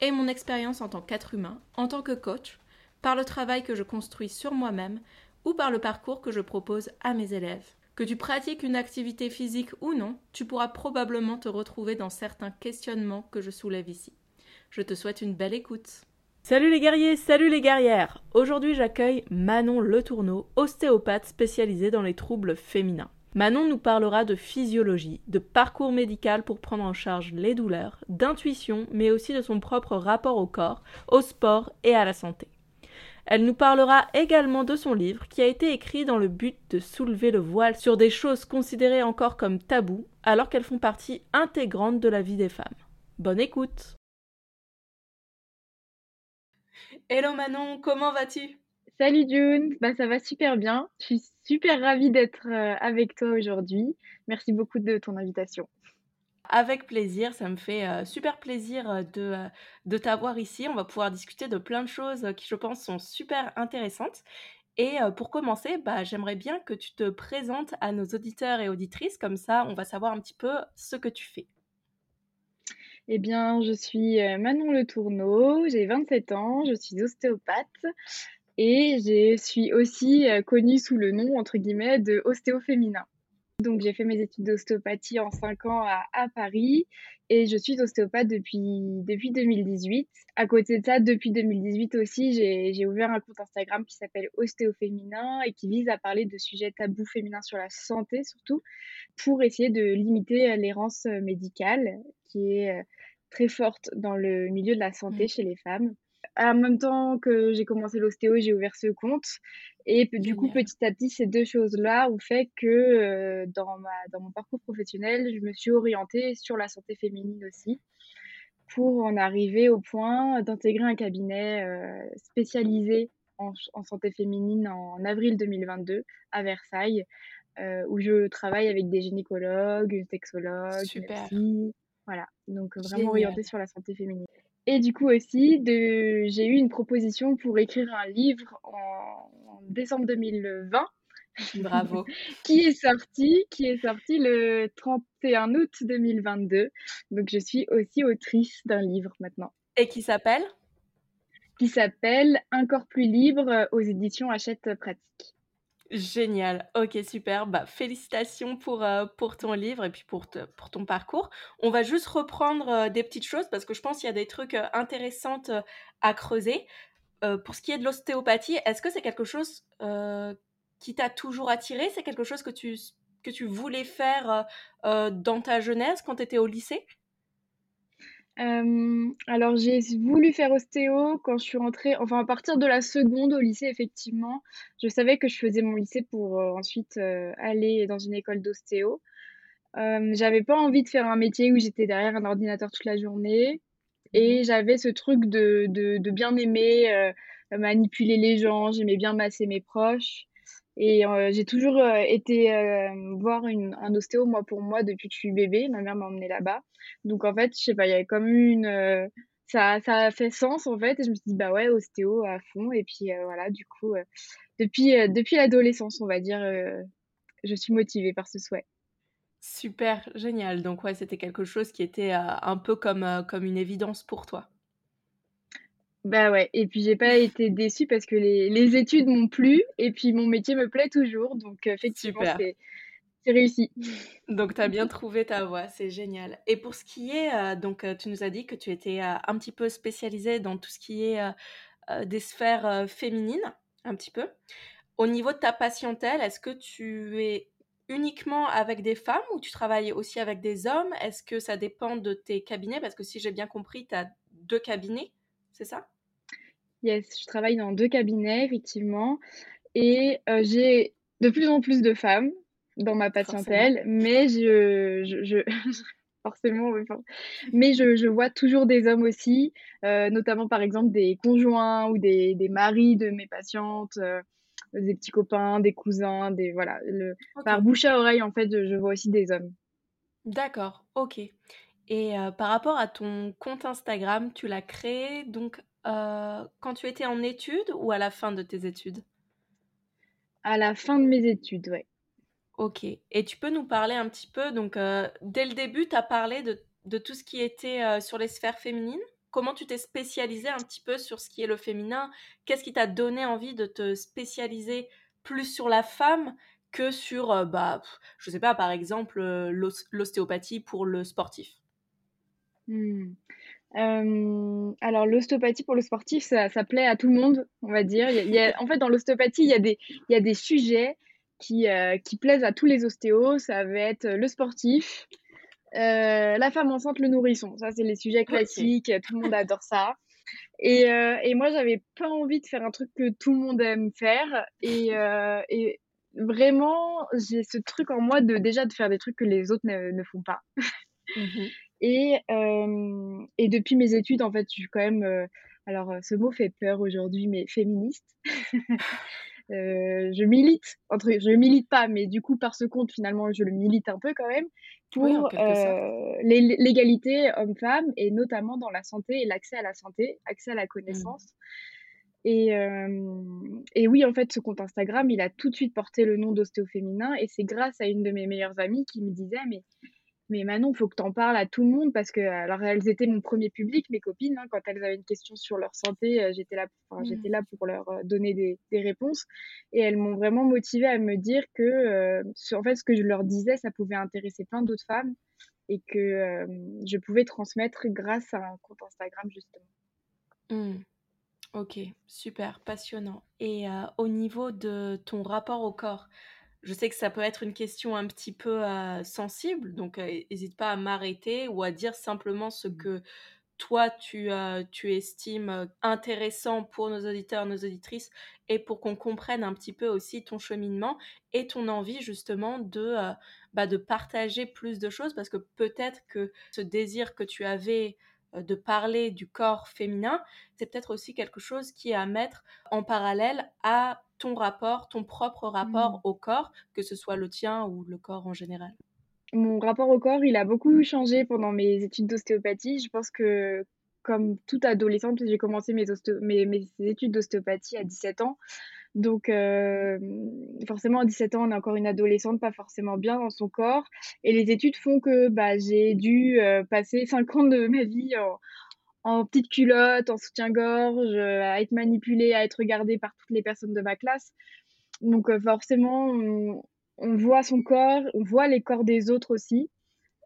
et mon expérience en tant qu'être humain, en tant que coach, par le travail que je construis sur moi-même ou par le parcours que je propose à mes élèves. Que tu pratiques une activité physique ou non, tu pourras probablement te retrouver dans certains questionnements que je soulève ici. Je te souhaite une belle écoute. Salut les guerriers, salut les guerrières Aujourd'hui j'accueille Manon Le Tourneau, ostéopathe spécialisée dans les troubles féminins. Manon nous parlera de physiologie, de parcours médical pour prendre en charge les douleurs, d'intuition, mais aussi de son propre rapport au corps, au sport et à la santé. Elle nous parlera également de son livre qui a été écrit dans le but de soulever le voile sur des choses considérées encore comme tabous alors qu'elles font partie intégrante de la vie des femmes. Bonne écoute Hello Manon, comment vas-tu? Salut June, bah, ça va super bien. Je suis super ravie d'être euh, avec toi aujourd'hui. Merci beaucoup de ton invitation. Avec plaisir, ça me fait euh, super plaisir euh, de, de t'avoir ici. On va pouvoir discuter de plein de choses qui, je pense, sont super intéressantes. Et pour commencer, bah, j'aimerais bien que tu te présentes à nos auditeurs et auditrices, comme ça on va savoir un petit peu ce que tu fais. Eh bien, je suis Manon Le Tourneau, j'ai 27 ans, je suis ostéopathe. Et je suis aussi euh, connue sous le nom, entre guillemets, de ostéo féminin. Donc, j'ai fait mes études d'ostéopathie en 5 ans à, à, Paris et je suis ostéopathe depuis, depuis 2018. À côté de ça, depuis 2018 aussi, j'ai ouvert un compte Instagram qui s'appelle Ostéo Féminin et qui vise à parler de sujets tabous féminins sur la santé surtout pour essayer de limiter l'errance médicale qui est euh, très forte dans le milieu de la santé mmh. chez les femmes en même temps que j'ai commencé l'ostéo, j'ai ouvert ce compte. Et du coup, petit à petit, ces deux choses-là ont fait que euh, dans, ma, dans mon parcours professionnel, je me suis orientée sur la santé féminine aussi, pour en arriver au point d'intégrer un cabinet euh, spécialisé en, santé féminine en avril 2022 à Versailles, euh, où je travaille avec des gynécologues, une sexologue, Super. voilà, donc vraiment orientée sur la santé féminine. Et du coup aussi, de... j'ai eu une proposition pour écrire un livre en, décembre 2020. Bravo. qui est sorti, qui est sorti le 31 août 2022. Donc je suis aussi autrice d'un livre maintenant. Et qui s'appelle? Qui s'appelle Un corps plus libre aux éditions Hachette Pratique. Génial. Ok, super. Bah, félicitations pour, euh, pour ton livre et puis pour, pour ton parcours. On va juste reprendre euh, des petites choses parce que je pense qu'il y a des trucs euh, intéressants à creuser. pour ce qui est de l'ostéopathie, est-ce que c'est quelque chose qui t'a toujours attiré? C'est quelque chose que tu, que tu voulais faire dans ta jeunesse quand tu étais au lycée? Euh, alors j'ai voulu faire ostéo quand je suis rentrée, enfin à partir de la seconde au lycée effectivement, je savais que je faisais mon lycée pour euh, ensuite euh, aller dans une école d'ostéo. j'avais pas envie de faire un métier où j'étais derrière un ordinateur toute la journée et mmh j'avais ce truc de, de, de bien aimer manipuler les gens, j'aimais bien masser mes proches. Et euh, j'ai toujours euh, été euh, voir une, un ostéo, moi, pour moi, depuis que je suis bébé. Ma mère m'a emmenée là-bas. Donc, en fait, je sais pas, il y avait comme une... ça, ça a fait sens, en fait. Et je me suis dit, bah ouais, ostéo à fond. Et puis, voilà, du coup, depuis, depuis l'adolescence, on va dire, je suis motivée par ce souhait. Super, génial. Donc, ouais, c'était quelque chose qui était un peu comme, comme une évidence pour toi. Bah ouais, et puis j'ai pas été déçue parce que les, les études m'ont plu et puis mon métier me plaît toujours, donc effectivement c'est réussi. Donc tu as bien trouvé ta voie, c'est génial. Et pour ce qui est, euh, donc euh, tu nous as dit que tu étais euh, un petit peu spécialisée dans tout ce qui est des sphères féminines, un petit peu. Au niveau de ta patientèle, est-ce que tu es uniquement avec des femmes ou tu travailles aussi avec des hommes? Est-ce que ça dépend de tes cabinets? Parce que si j'ai bien compris, tu as deux cabinets, c'est ça? Yes, je travaille dans deux cabinets, effectivement. Et euh, j'ai de plus en plus de femmes dans ma patientèle, mais je, je, forcément. Mais je, je, vois toujours des hommes aussi, euh, notamment par exemple des conjoints ou des, des maris de mes patientes, euh, des petits copains, des cousins, des voilà. Le, Par bouche à oreille, en fait, je, je vois aussi des hommes. D'accord, ok. Et euh, par rapport à ton compte Instagram, tu l'as créé donc quand tu étais en études ou à la fin de tes études? À la fin de mes études, ouais. Ok. Et tu peux nous parler un petit peu, donc euh, dès le début, tu as parlé de, de, tout ce qui était euh, sur les sphères féminines? Comment tu t'es spécialisé un petit peu sur ce qui est le féminin? Qu'est-ce qui t'a donné envie de te spécialiser plus sur la femme que sur, euh, bah, je sais pas, par exemple, l'ostéopathie pour le sportif? Mmh. alors l'ostéopathie pour le sportif, ça, ça, plaît à tout le monde, on va dire. Il y a, en fait, dans l'ostéopathie, il y, a des, il y a des sujets qui, euh, qui plaisent à tous les ostéos. Ça va être le sportif, euh, la femme enceinte, le nourrisson. Ça, c'est les sujets classiques. Tout le monde adore ça. Et, euh, et moi, j'avais pas envie de faire un truc que tout le monde aime faire. Et, et vraiment, j'ai ce truc en moi de déjà de faire des trucs que les autres ne, ne font pas. Mmh et, et depuis mes études, en fait, je suis quand même. alors, ce mot fait peur aujourd'hui, mais féministe. Euh, je milite, entre, je milite pas, mais du coup, par ce compte, finalement, je le milite un peu quand même pour euh, l'égalité homme-femme et notamment dans la santé et l'accès à la santé, accès à la connaissance. Mmh. Et, euh, et, oui, en fait, ce compte Instagram, il a tout de suite porté le nom d'ostéoféminin et c'est grâce à une de mes meilleures amies qui me disait, mais mais Manon, il faut que tu en parles à tout le monde parce que, alors, elles étaient mon premier public, mes copines. Hein, quand elles avaient une question sur leur santé, euh, j'étais là, mmh. j'étais là pour leur euh, donner des, des, réponses. Et elles m'ont vraiment motivée à me dire que, euh, en fait, ce que je leur disais, ça pouvait intéresser plein d'autres femmes et que je pouvais transmettre grâce à un compte Instagram, justement. Mmh. Ok, super, passionnant. Et au niveau de ton rapport au corps, je sais que ça peut être une question un petit peu euh, sensible, donc n'hésite pas à m'arrêter ou à dire simplement ce mmh. que toi tu, tu estimes intéressant pour nos auditeurs, nos auditrices, et pour qu'on comprenne un petit peu aussi ton cheminement et ton envie justement de, bah, de partager plus de choses, parce que peut-être que ce désir que tu avais de parler du corps féminin, c'est peut-être aussi quelque chose qui est à mettre en parallèle à ton rapport, ton propre rapport mmh. au corps, que ce soit le tien ou le corps en général? Mon rapport au corps, il a beaucoup changé pendant mes études d'ostéopathie. Je pense que, comme toute adolescente, j'ai commencé mes, mes, études d'ostéopathie à 17 ans. Donc, euh, forcément, à 17 ans, on est encore une adolescente, pas forcément bien dans son corps. Et les études font que bah, j'ai dû euh, passer 5 ans de ma vie en, en petite culotte, en soutien-gorge, euh, à être manipulée, à être regardée par toutes les personnes de ma classe. Donc euh, forcément, on, voit son corps, on voit les corps des autres aussi.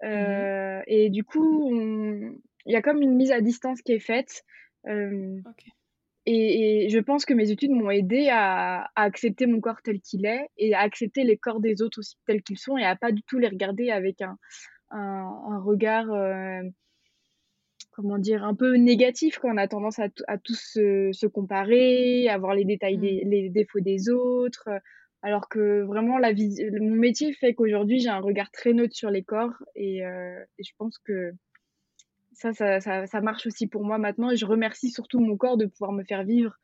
Euh. Et du coup, il y a comme une mise à distance qui est faite. et, je pense que mes études m'ont aidé à, accepter mon corps tel qu'il est et à accepter les corps des autres aussi tels qu'ils sont et à pas du tout les regarder avec un, un, regard comment dire, un peu négatif quand on a tendance à, à tous se, comparer, à voir les détails, mmh. des, les défauts des autres. Alors que vraiment, la mon métier fait qu'aujourd'hui, j'ai un regard très neutre sur les corps et, euh, je pense que ça ça, ça, marche aussi pour moi maintenant. Et je remercie surtout mon corps de pouvoir me faire vivre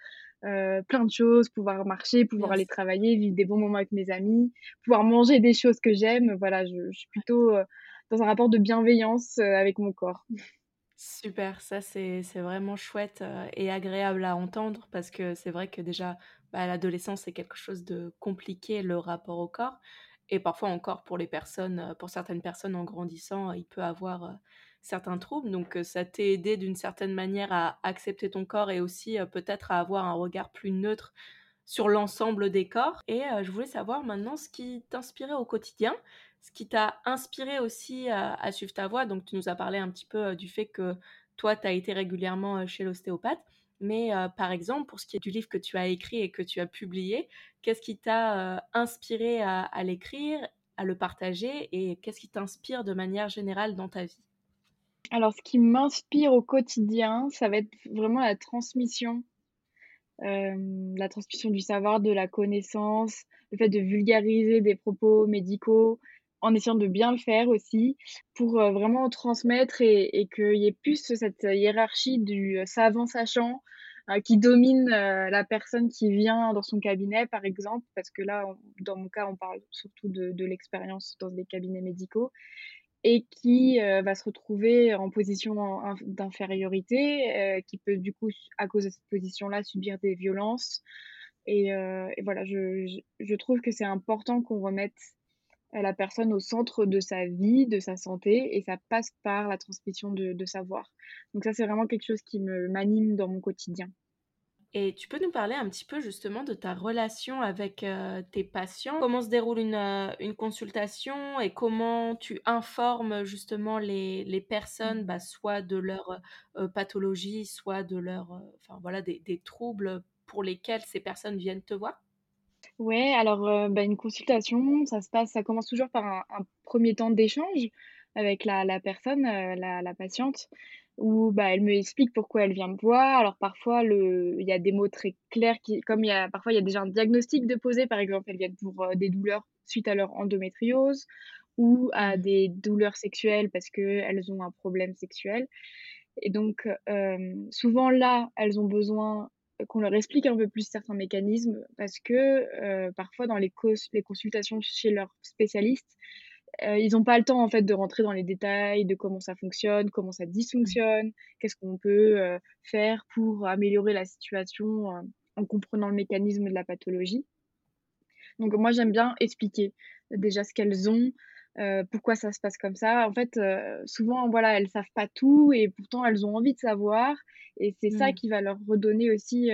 euh, plein de choses, pouvoir marcher, pouvoir aller travailler, vivre des bons moments avec mes amis, pouvoir manger des choses que j'aime. Voilà, je, je, suis plutôt euh, dans un rapport de bienveillance avec mon corps. Super, ça c'est vraiment chouette et agréable à entendre parce que c'est vrai que déjà bah, l'adolescence c'est quelque chose de compliqué le rapport au corps et parfois encore pour les personnes, pour certaines personnes en grandissant, il peut avoir certains troubles. Donc ça t'est aidé d'une certaine manière à accepter ton corps et aussi peut-être à avoir un regard plus neutre sur l'ensemble des corps. Et je voulais savoir maintenant ce qui t'inspirait au quotidien ce qui t'a inspiré aussi à, suivre ta voie. Donc, tu nous as parlé un petit peu du fait que toi, tu as été régulièrement chez l'ostéopathe. Mais par exemple, pour ce qui est du livre que tu as écrit et que tu as publié, qu'est-ce qui t'a inspiré à, l'écrire, à le partager et qu'est-ce qui t'inspire de manière générale dans ta vie? Alors, ce qui m'inspire au quotidien, ça va être vraiment la transmission. la transmission du savoir, de la connaissance, le fait de vulgariser des propos médicaux, en essayant de bien le faire aussi pour vraiment transmettre et, et qu'il y ait plus cette hiérarchie du savant sachant qui domine la personne qui vient dans son cabinet, par exemple, parce que là, dans mon cas, on parle surtout de, de l'expérience dans des cabinets médicaux, et qui va se retrouver en position d'infériorité, qui peut du coup, à cause de cette position-là, subir des violences. Et, et voilà, je, je, trouve que c'est important qu'on remette la personne au centre de sa vie, de sa santé, et ça passe par la transmission de, de savoir. Donc ça, c'est vraiment quelque chose qui me m'anime dans mon quotidien. Et tu peux nous parler un petit peu justement de ta relation avec tes patients? Comment se déroule une, une, consultation et comment tu informes justement les, les personnes, bah, soit de leur pathologie, soit de leur, enfin voilà, des, des, troubles pour lesquels ces personnes viennent te voir? Ouais, alors bah, une consultation, ça se passe, ça commence toujours par un, un premier temps d'échange avec la, la personne, la, la patiente où bah, elle me explique pourquoi elle vient me voir. Alors parfois, le... il y a des mots très clairs, qui... comme il y a... parfois il y a déjà un diagnostic de poser, par exemple, elles viennent pour euh, des douleurs suite à leur endométriose ou à mmh. des douleurs sexuelles parce qu'elles ont un problème sexuel. Et donc, euh, souvent là, elles ont besoin qu'on leur explique un peu plus certains mécanismes parce que euh, parfois dans les, les consultations chez leurs spécialistes, euh, ils n'ont pas le temps en fait de rentrer dans les détails de comment ça fonctionne, comment ça dysfonctionne, qu'est-ce qu'on peut euh, faire pour améliorer la situation en comprenant le mécanisme de la pathologie. Donc moi j'aime bien expliquer déjà ce qu'elles ont, pourquoi ça se passe comme ça. En fait, souvent voilà elles savent pas tout et pourtant elles ont envie de savoir et c'est ça mmh. qui va leur redonner aussi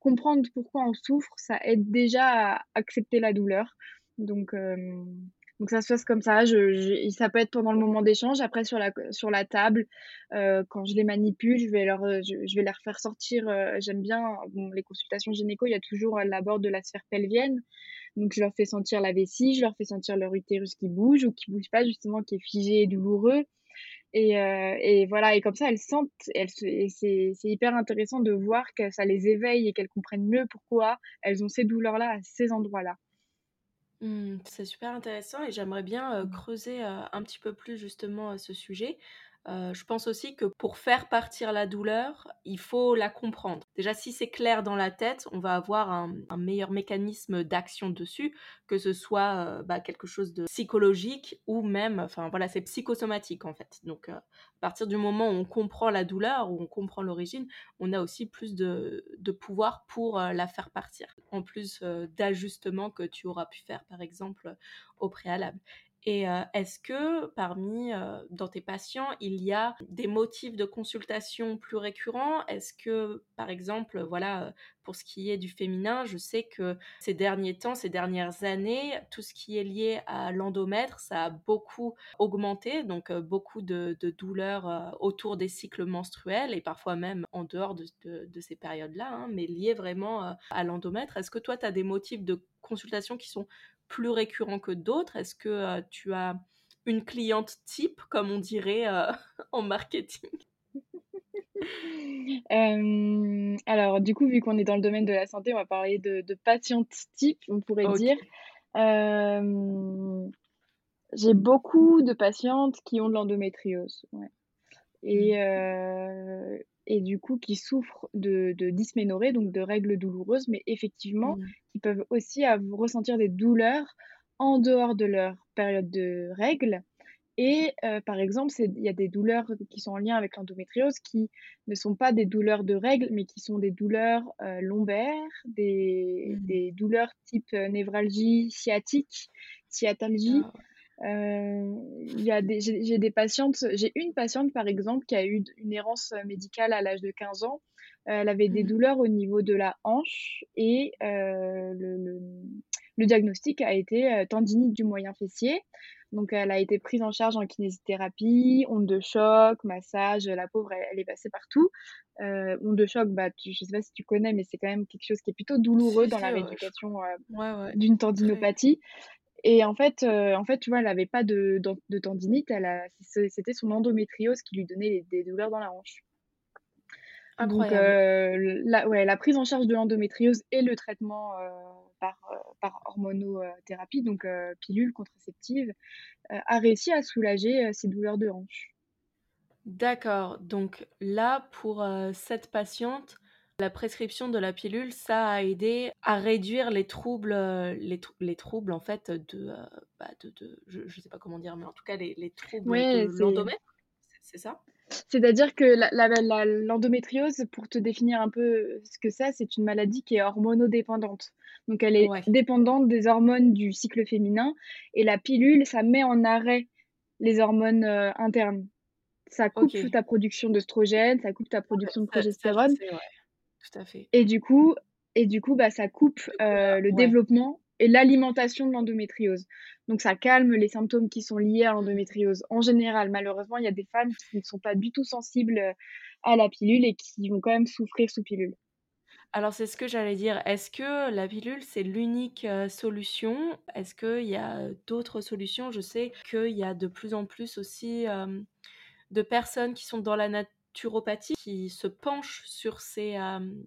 comprendre pourquoi on souffre. Ça aide déjà à accepter la douleur. Donc donc ça se passe comme ça. Ça peut être pendant le moment d'échange. Après sur la table, euh, quand je les manipule, je vais leur je, vais faire sortir. Euh, j'aime bien les consultations gynéco. Il y a toujours l'abord de la sphère pelvienne. Donc je leur fais sentir la vessie, je leur fais sentir leur utérus qui bouge ou qui bouge pas justement, qui est figé et douloureux. Et, euh, voilà, et comme ça, elles sentent, et c'est hyper intéressant de voir que ça les éveille et qu'elles comprennent mieux pourquoi elles ont ces douleurs-là à ces endroits-là. Mmh, c'est super intéressant et j'aimerais bien mmh. creuser un petit peu plus justement ce sujet. Je pense aussi que pour faire partir la douleur, il faut la comprendre. Déjà, si c'est clair dans la tête, on va avoir un, meilleur mécanisme d'action dessus, que ce soit bah, quelque chose de psychologique ou même, enfin voilà, c'est psychosomatique en fait. Donc, à partir du moment où on comprend la douleur, où on comprend l'origine, on a aussi plus de, pouvoir pour euh, la faire partir, en plus euh, d'ajustements que tu auras pu faire, par exemple, au préalable. Et est-ce que parmi, dans tes patients, il y a des motifs de consultation plus récurrents? Est-ce que, par exemple, voilà, pour ce qui est du féminin, je sais que ces derniers temps, ces dernières années, tout ce qui est lié à l'endomètre, ça a beaucoup augmenté, donc beaucoup de, douleurs autour des cycles menstruels et parfois même en dehors de, ces périodes-là, hein, mais liées vraiment à l'endomètre. Est-ce que toi, tu as des motifs de consultation qui sont plus récurrents que d'autres? Est-ce que euh, tu as une cliente type, comme on dirait euh, en marketing? Euh, alors, du coup, vu qu'on est dans le domaine de la santé, on va parler de, de patiente type, on pourrait dire. J'ai beaucoup de patientes qui ont de l'endométriose. Et, mmh et du coup qui souffrent de, de dysménorrhée, donc de règles douloureuses, mais effectivement, mmh. Qui peuvent aussi ressentir des douleurs en dehors de leur période de règles. Et euh, par exemple, il y a des douleurs qui sont en lien avec l'endométriose qui ne sont pas des douleurs de règles, mais qui sont des douleurs euh, lombaires, des, mmh. des, douleurs type euh, névralgie sciatique, sciatalgie. Ah euh, j'ai des patientes, j'ai une patiente par exemple qui a eu une errance médicale à l'âge de 15 ans. Elle avait des mmh. douleurs au niveau de la hanche et euh, le, le, diagnostic a été euh, tendinite du moyen fessier. Donc elle a été prise en charge en kinésithérapie, onde de choc, massage. La pauvre, elle, est passée partout. Euh, onde de choc, bah, tu, je sais pas si tu connais, mais c'est quand même quelque chose qui est plutôt douloureux dans la rééducation d'une tendinopathie. Et en fait, euh, en fait, tu vois, elle n'avait pas de, de, tendinite, c'était son endométriose qui lui donnait des douleurs dans la hanche. Donc, euh, la, ouais, la prise en charge de l'endométriose et le traitement euh, par, euh, par hormonothérapie, donc pilule contraceptive, a réussi à soulager ces douleurs de hanche. D'accord. Donc là, pour cette patiente, la prescription de la pilule, ça a aidé à réduire les troubles, les, les troubles en fait de, bah, de, de je, ne sais pas comment dire, mais en tout cas les, les troubles de l'endomètre, c'est ça? C'est-à-dire que l'endométriose, pour te définir un peu ce que c'est, c'est une maladie qui est hormonodépendante. Donc elle est dépendante des hormones du cycle féminin et la pilule, ça met en arrêt les hormones euh, internes. Ça coupe toute ta production d'œstrogène, ça coupe ta production de progestérone. Tout à fait. Et du coup, et du coup bah, ça coupe euh, le développement et l'alimentation de l'endométriose. Donc ça calme les symptômes qui sont liés à l'endométriose. En général, malheureusement, il y a des femmes qui ne sont pas du tout sensibles euh, à la pilule et qui vont quand même souffrir sous pilule. Alors c'est ce que j'allais dire. Est-ce que la pilule, c'est l'unique euh, solution? Est-ce qu'il y a d'autres solutions? Je sais qu'il y a de plus en plus aussi euh, de personnes qui sont dans la qui se penche sur ces,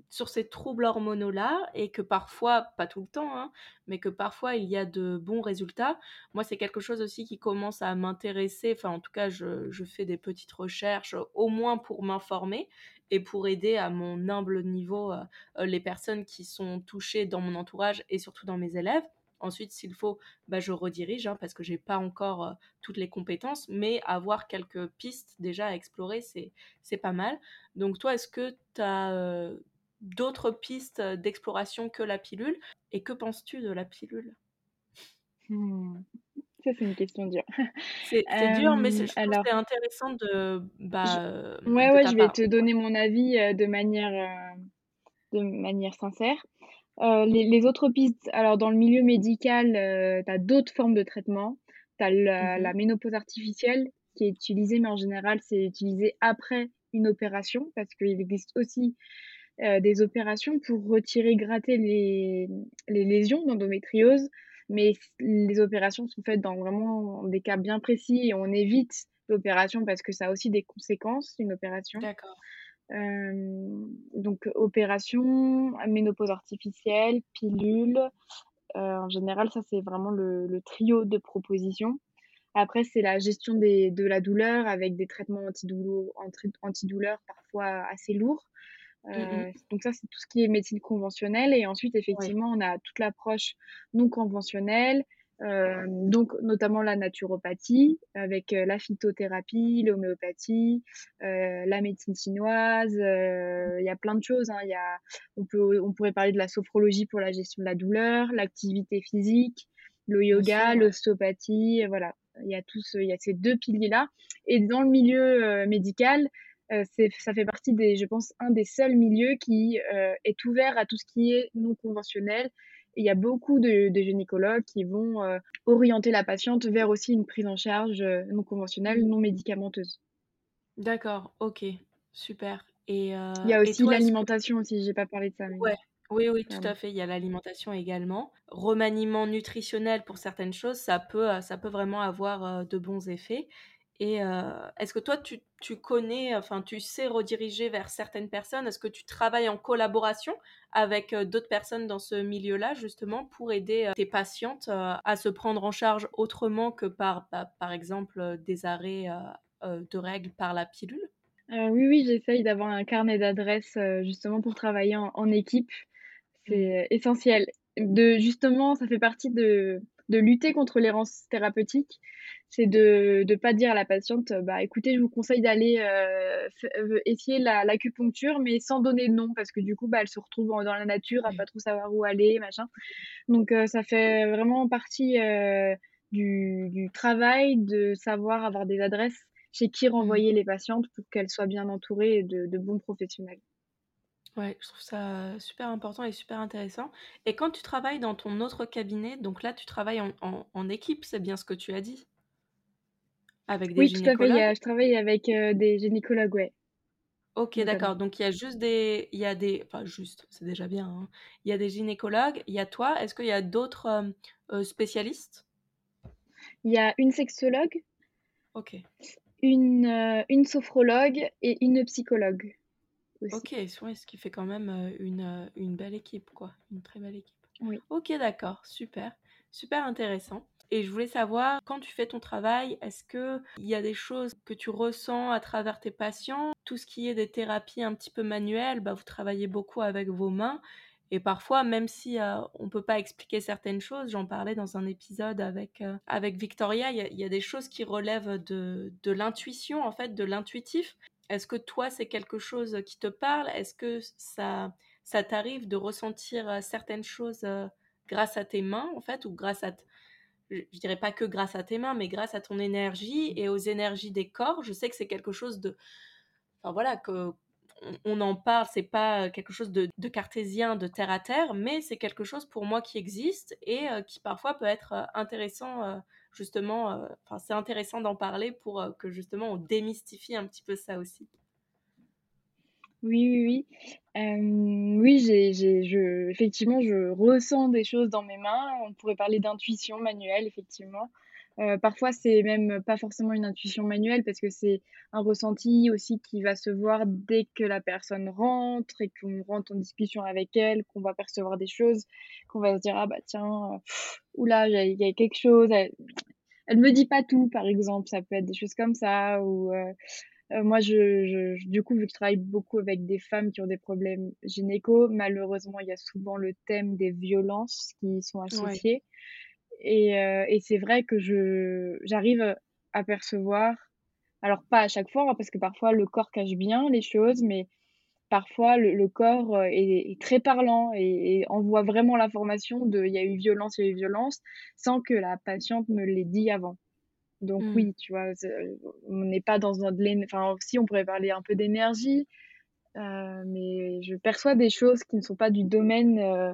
sur ces troubles hormonaux-là et que parfois, pas tout le temps, hein, mais que parfois il y a de bons résultats. Moi, c'est quelque chose aussi qui commence à m'intéresser. Enfin, en tout cas, je, je fais des petites recherches, au moins pour m'informer et pour aider à mon humble niveau les personnes qui sont touchées dans mon entourage et surtout dans mes élèves. Ensuite, s'il faut, bah, je redirige hein, parce que j'ai pas encore euh, toutes les compétences, mais avoir quelques pistes déjà à explorer, c'est pas mal. Donc toi, est-ce que tu as euh, d'autres pistes d'exploration que la pilule? Et que penses-tu de la pilule? Mmh. Ça, c'est une question dure. C'est dur, mais c'est intéressant de. Bah, je... Ouais, ouais, je vais te donner mon avis de manière, de manière sincère. Euh, les, autres pistes, alors dans le milieu médical, euh, tu as d'autres formes de traitement. Tu as mmh la, ménopause artificielle qui est utilisée, mais en général, c'est utilisé après une opération parce qu'il existe aussi euh, des opérations pour retirer, gratter les, les lésions d'endométriose. Mais les opérations sont faites dans vraiment des cas bien précis et on évite l'opération parce que ça a aussi des conséquences, une opération. D'accord. Euh, donc opération, ménopause artificielle, pilule. Euh, en général, ça c'est vraiment le, trio de propositions. Après, c'est la gestion des, de la douleur avec des traitements antidouleurs, antidouleurs parfois assez lourds. Mmh euh, donc ça, c'est tout ce qui est médecine conventionnelle. Et ensuite, effectivement, on a toute l'approche non conventionnelle, euh, donc notamment la naturopathie avec euh, la phytothérapie, l'homéopathie, euh, la médecine chinoise. Il y a plein de choses. Hein. Y a, on, peut, on pourrait parler de la sophrologie pour la gestion de la douleur, l'activité physique, le yoga, l'ostéopathie. Voilà, il y a tous, il y a ces deux piliers-là. Et dans le milieu médical, ça fait partie des, je pense, un des seuls milieux qui est ouvert à tout ce qui est non conventionnel il y a beaucoup de, gynécologues qui vont euh, orienter la patiente vers aussi une prise en charge euh, non conventionnelle, non médicamenteuse. D'accord, ok, super. Et, euh, il y a aussi l'alimentation aussi, j'ai pas parlé de ça. Ouais. Oui, oui, tout à fait. Il y a l'alimentation également. Remaniement nutritionnel pour certaines choses, ça peut, ça peut vraiment avoir de bons effets. Et est-ce que toi, tu, tu, connais, enfin, tu sais rediriger vers certaines personnes? Est-ce que tu travailles en collaboration avec d'autres personnes dans ce milieu-là, justement, pour aider tes patientes à se prendre en charge autrement que par, bah, par exemple, des arrêts de règles par la pilule? Oui, oui, j'essaye d'avoir un carnet d'adresses justement pour travailler en, équipe. C'est mmh. essentiel. De, justement, ça fait partie de, de lutter contre l'errance thérapeutique c'est de ne pas dire à la patiente, bah écoutez, je vous conseille d'aller euh, euh, essayer l'acupuncture, mais sans donner de nom, parce que du coup, bah, elle se retrouve dans la nature, à pas trop savoir où aller, machin. Donc euh, ça fait vraiment partie du, travail de savoir avoir des adresses chez qui mmh. renvoyer les patientes pour qu'elles soient bien entourées de, bons professionnels. Ouais, je trouve ça super important et super intéressant. Et quand tu travailles dans ton autre cabinet, donc là tu travailles en équipe, c'est bien ce que tu as dit? Avec des Oui, tout à fait. je travaille avec euh, des gynécologues, ouais, Ok, d'accord. Donc il y a juste des, il y a des, enfin juste, c'est déjà bien. hein. Il y a des gynécologues. Il y a toi. Est-ce qu'il y a d'autres euh, euh, spécialistes? Il y a une sexologue, Ok. une, une sophrologue et une psychologue. Ok, ce qui fait quand même une, une belle équipe, quoi. Une très belle équipe. Oui. Ok, d'accord, super. Super intéressant. Et je voulais savoir, quand tu fais ton travail, est-ce qu'il y a des choses que tu ressens à travers tes patients? Tout ce qui est des thérapies un petit peu manuelles, bah, vous travaillez beaucoup avec vos mains. Et parfois, même si on ne peut pas expliquer certaines choses, j'en parlais dans un épisode avec, avec Victoria, il y, a des choses qui relèvent de, de l'intuition, en fait, de l'intuitif. Est-ce que toi, c'est quelque chose qui te parle? Est-ce que ça, ça t'arrive de ressentir certaines choses grâce à tes mains, en fait, ou grâce à, je, dirais pas que grâce à tes mains, mais grâce à ton énergie et aux énergies des corps? Je sais que c'est quelque chose de, enfin voilà, que on, en parle, c'est pas quelque chose de, cartésien, de terre à terre, mais c'est quelque chose pour moi qui existe et euh, qui parfois peut être euh, intéressant, euh, justement, enfin c'est intéressant d'en parler pour que justement on démystifie un petit peu ça aussi. Oui, oui, oui. oui, j'ai, je, effectivement, je ressens des choses dans mes mains. On pourrait parler d'intuition manuelle, effectivement. Parfois, c'est même pas forcément une intuition manuelle parce que c'est un ressenti aussi qui va se voir dès que la personne rentre et qu'on rentre en discussion avec elle, qu'on va percevoir des choses, qu'on va se dire, ah bah tiens, oula, il y, a quelque chose. Elle, elle me dit pas tout, par exemple. Ça peut être des choses comme ça ou euh, moi, je, je, du coup, vu que je travaille beaucoup avec des femmes qui ont des problèmes gynéco, malheureusement, il y a souvent le thème des violences qui sont associées. Et, euh, et c'est vrai que je j'arrive à percevoir, alors pas à chaque fois, hein, parce que parfois le corps cache bien les choses, mais parfois le, le corps euh, est, est, très parlant et, et envoie vraiment l'information de il y a eu violence, il y a eu violence, sans que la patiente me l'ait dit avant. Donc mmh. oui, tu vois, on n'est pas dans un... Enfin, si, on pourrait parler un peu d'énergie, euh, mais je perçois des choses qui ne sont pas du domaine, euh,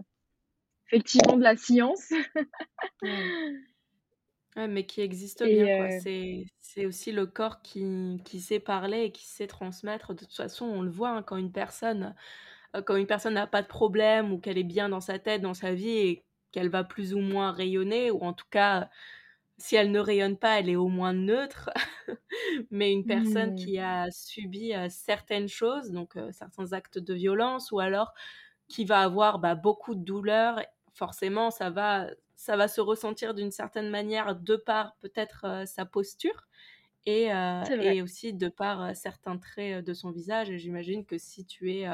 effectivement, de la science. ouais. mais qui existent bien, euh, C'est aussi le corps qui, qui, sait parler et qui sait transmettre. De toute façon, on le voit hein, quand une personne... Quand une personne n'a pas de problème ou qu'elle est bien dans sa tête, dans sa vie et qu'elle va plus ou moins rayonner, ou en tout cas si elle ne rayonne pas, elle est au moins neutre. Mais une personne qui mmh. a subi certaines choses, donc certains actes de violence, ou alors qui va avoir bah, beaucoup de douleur, forcément, ça va, ça va se ressentir d'une certaine manière de par peut-être sa posture. Et, et, aussi de par certains traits de son visage. Et j'imagine que si tu es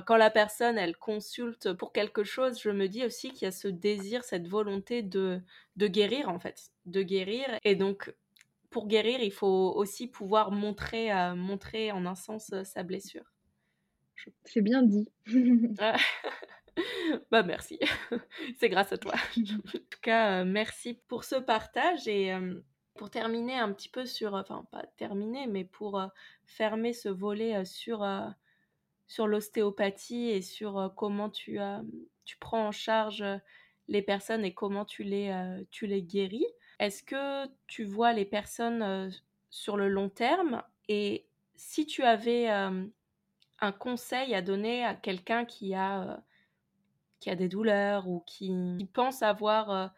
quand la personne, elle consulte pour quelque chose, je me dis aussi qu'il y a ce désir, cette volonté de, de guérir, en fait, de guérir. Et donc, pour guérir, il faut aussi pouvoir montrer, euh, montrer en un sens euh, sa blessure. C'est bien dit. bah merci, c'est grâce à toi. en tout cas, euh, merci pour ce partage et pour terminer un petit peu sur, enfin pas terminer, mais pour fermer ce volet sur sur l'ostéopathie et sur comment tu, tu prends en charge les personnes et comment tu les, tu les guéris. Est-ce que tu vois les personnes sur le long terme? Et si tu avais un conseil à donner à quelqu'un qui a, qui a des douleurs ou qui, qui pense avoir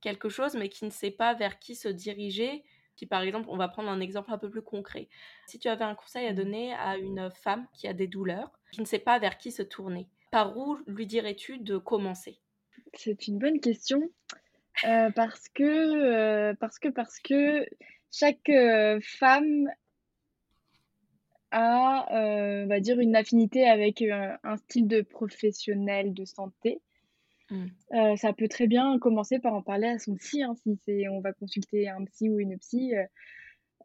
quelque chose mais qui ne sait pas vers qui se diriger, qui par exemple, on va prendre un exemple un peu plus concret. Si tu avais un conseil à mmh. donner à une femme qui a des douleurs, qui ne sait pas vers qui se tourner, par où lui dirais-tu de commencer? C'est une bonne question euh, parce que euh, parce que parce que chaque euh, femme a, on va dire, une affinité avec un style de professionnel de santé. Mmh. ça peut très bien commencer par en parler à son psy, hein, si c'est on va consulter un psy ou une psy,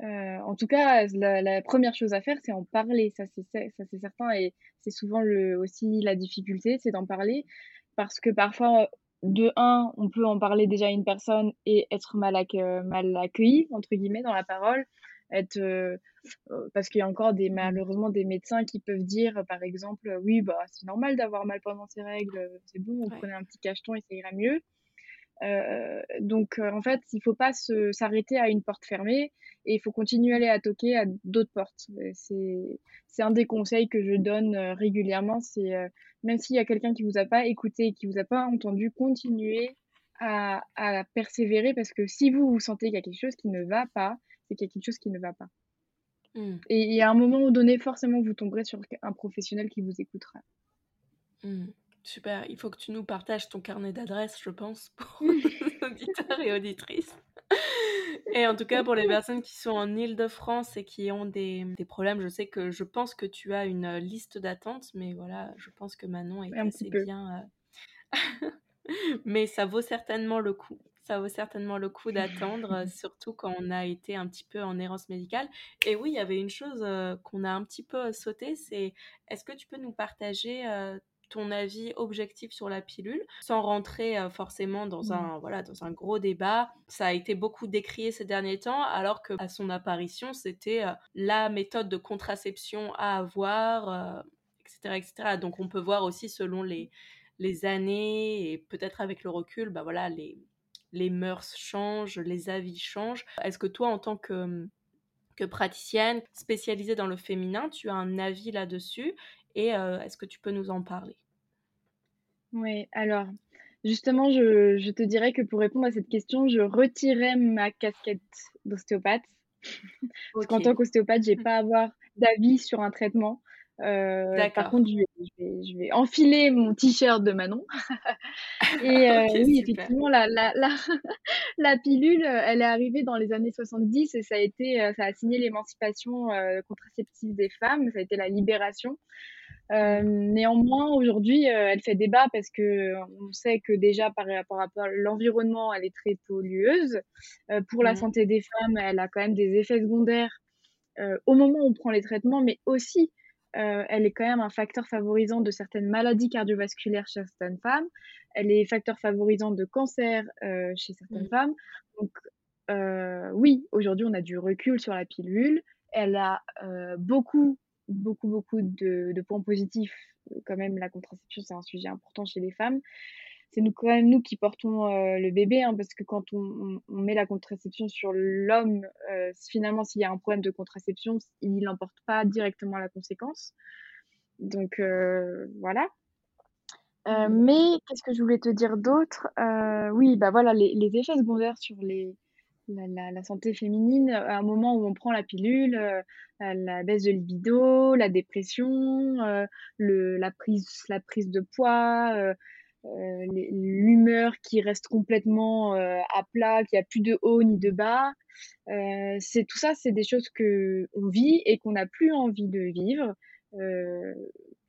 en tout cas, la première chose à faire, c'est en parler, ça c'est ça c'est certain et c'est souvent le aussi la difficulté, c'est d'en parler parce que parfois, de un, on peut en parler déjà à une personne et être mal «mal accueilli» entre guillemets dans la parole être euh, euh, parce qu'il y a encore des malheureusement des médecins qui peuvent dire par exemple oui bah c'est normal d'avoir mal pendant ses règles c'est bon on prenait un petit cacheton et ça ira mieux. Euh, donc en fait il faut pas s'arrêter à une porte fermée et il faut continuer à aller à toquer à d'autres portes. C'est c'est un des conseils que je donne régulièrement c'est même s'il y a quelqu'un qui vous a pas écouté qui vous a pas entendu continuer à, à persévérer parce que si vous vous sentez qu'il y a quelque chose qui ne va pas c'est qu'il y a quelque chose qui ne va pas. Mmh. Et, à un moment donné, forcément, vous tomberez sur un professionnel qui vous écoutera. Mmh. Super, il faut que tu nous partages ton carnet d'adresses, je pense, pour nos auditeurs et auditrices. Et en tout cas, pour les personnes qui sont en Ile-de-France et qui ont des, des, problèmes, je sais que je pense que tu as une liste d'attente, mais voilà, je pense que Manon est assez bien. Euh, mais ça vaut certainement le coup. Ça vaut certainement le coup d'attendre, surtout quand on a été un petit peu en errance médicale. Et oui, il y avait une chose euh, qu'on a un petit peu sauté, c'est est-ce que tu peux nous partager euh, ton avis objectif sur la pilule, sans rentrer euh, forcément dans mmh. un voilà dans un gros débat? Ça a été beaucoup décrié ces derniers temps, alors que à son apparition, c'était euh, la méthode de contraception à avoir, etc., euh, etc. Donc on peut voir aussi selon les les années et peut-être avec le recul, bah voilà les les mœurs changent, les avis changent. Est-ce que toi, en tant que que praticienne spécialisée dans le féminin, tu as un avis là-dessus et est-ce que tu peux nous en parler? Oui, alors, justement, je, te dirais que pour répondre à cette question, je retirais ma casquette d'ostéopathe. Parce qu'en tant qu'ostéopathe, j'ai pas à avoir d'avis sur un traitement. Euh, par contre, je vais, enfiler mon t-shirt de Manon. Et euh, oui, effectivement, la, la, la, pilule, elle est arrivée dans les années 70 et ça a été, euh, ça a signé l'émancipation contraceptive des femmes, ça a été la libération. Euh, néanmoins, aujourd'hui, euh, elle fait débat parce que on sait que déjà par rapport à l'environnement, elle est très pollueuse. Euh, pour la mmh. santé des femmes, elle a quand même des effets secondaires au moment où on prend les traitements, mais aussi elle est quand même un facteur favorisant de certaines maladies cardiovasculaires chez certaines femmes. Elle est facteur favorisant de cancer chez certaines mmh. femmes. Donc, oui, aujourd'hui, on a du recul sur la pilule. Elle a beaucoup beaucoup, beaucoup de, points positifs. Quand même, la contraception, c'est un sujet important chez les femmes. C'est nous, quand même nous qui portons euh, le bébé, hein, parce que quand on, met la contraception sur l'homme, euh, finalement, s'il y a un problème de contraception, il n'emporte pas directement la conséquence. Donc, euh, voilà. Mmh. mais qu'est-ce que je voulais te dire d'autre? Oui, bah voilà, les, les, effets secondaires sur les, la, santé féminine, à un moment où on prend la pilule, euh, la baisse de libido, la dépression, euh, le, la, prise, la prise de poids, euh, l'humeur qui reste complètement à plat, qui a plus de haut ni de bas. c'est tout ça, c'est des choses que on vit et qu'on n'a plus envie de vivre.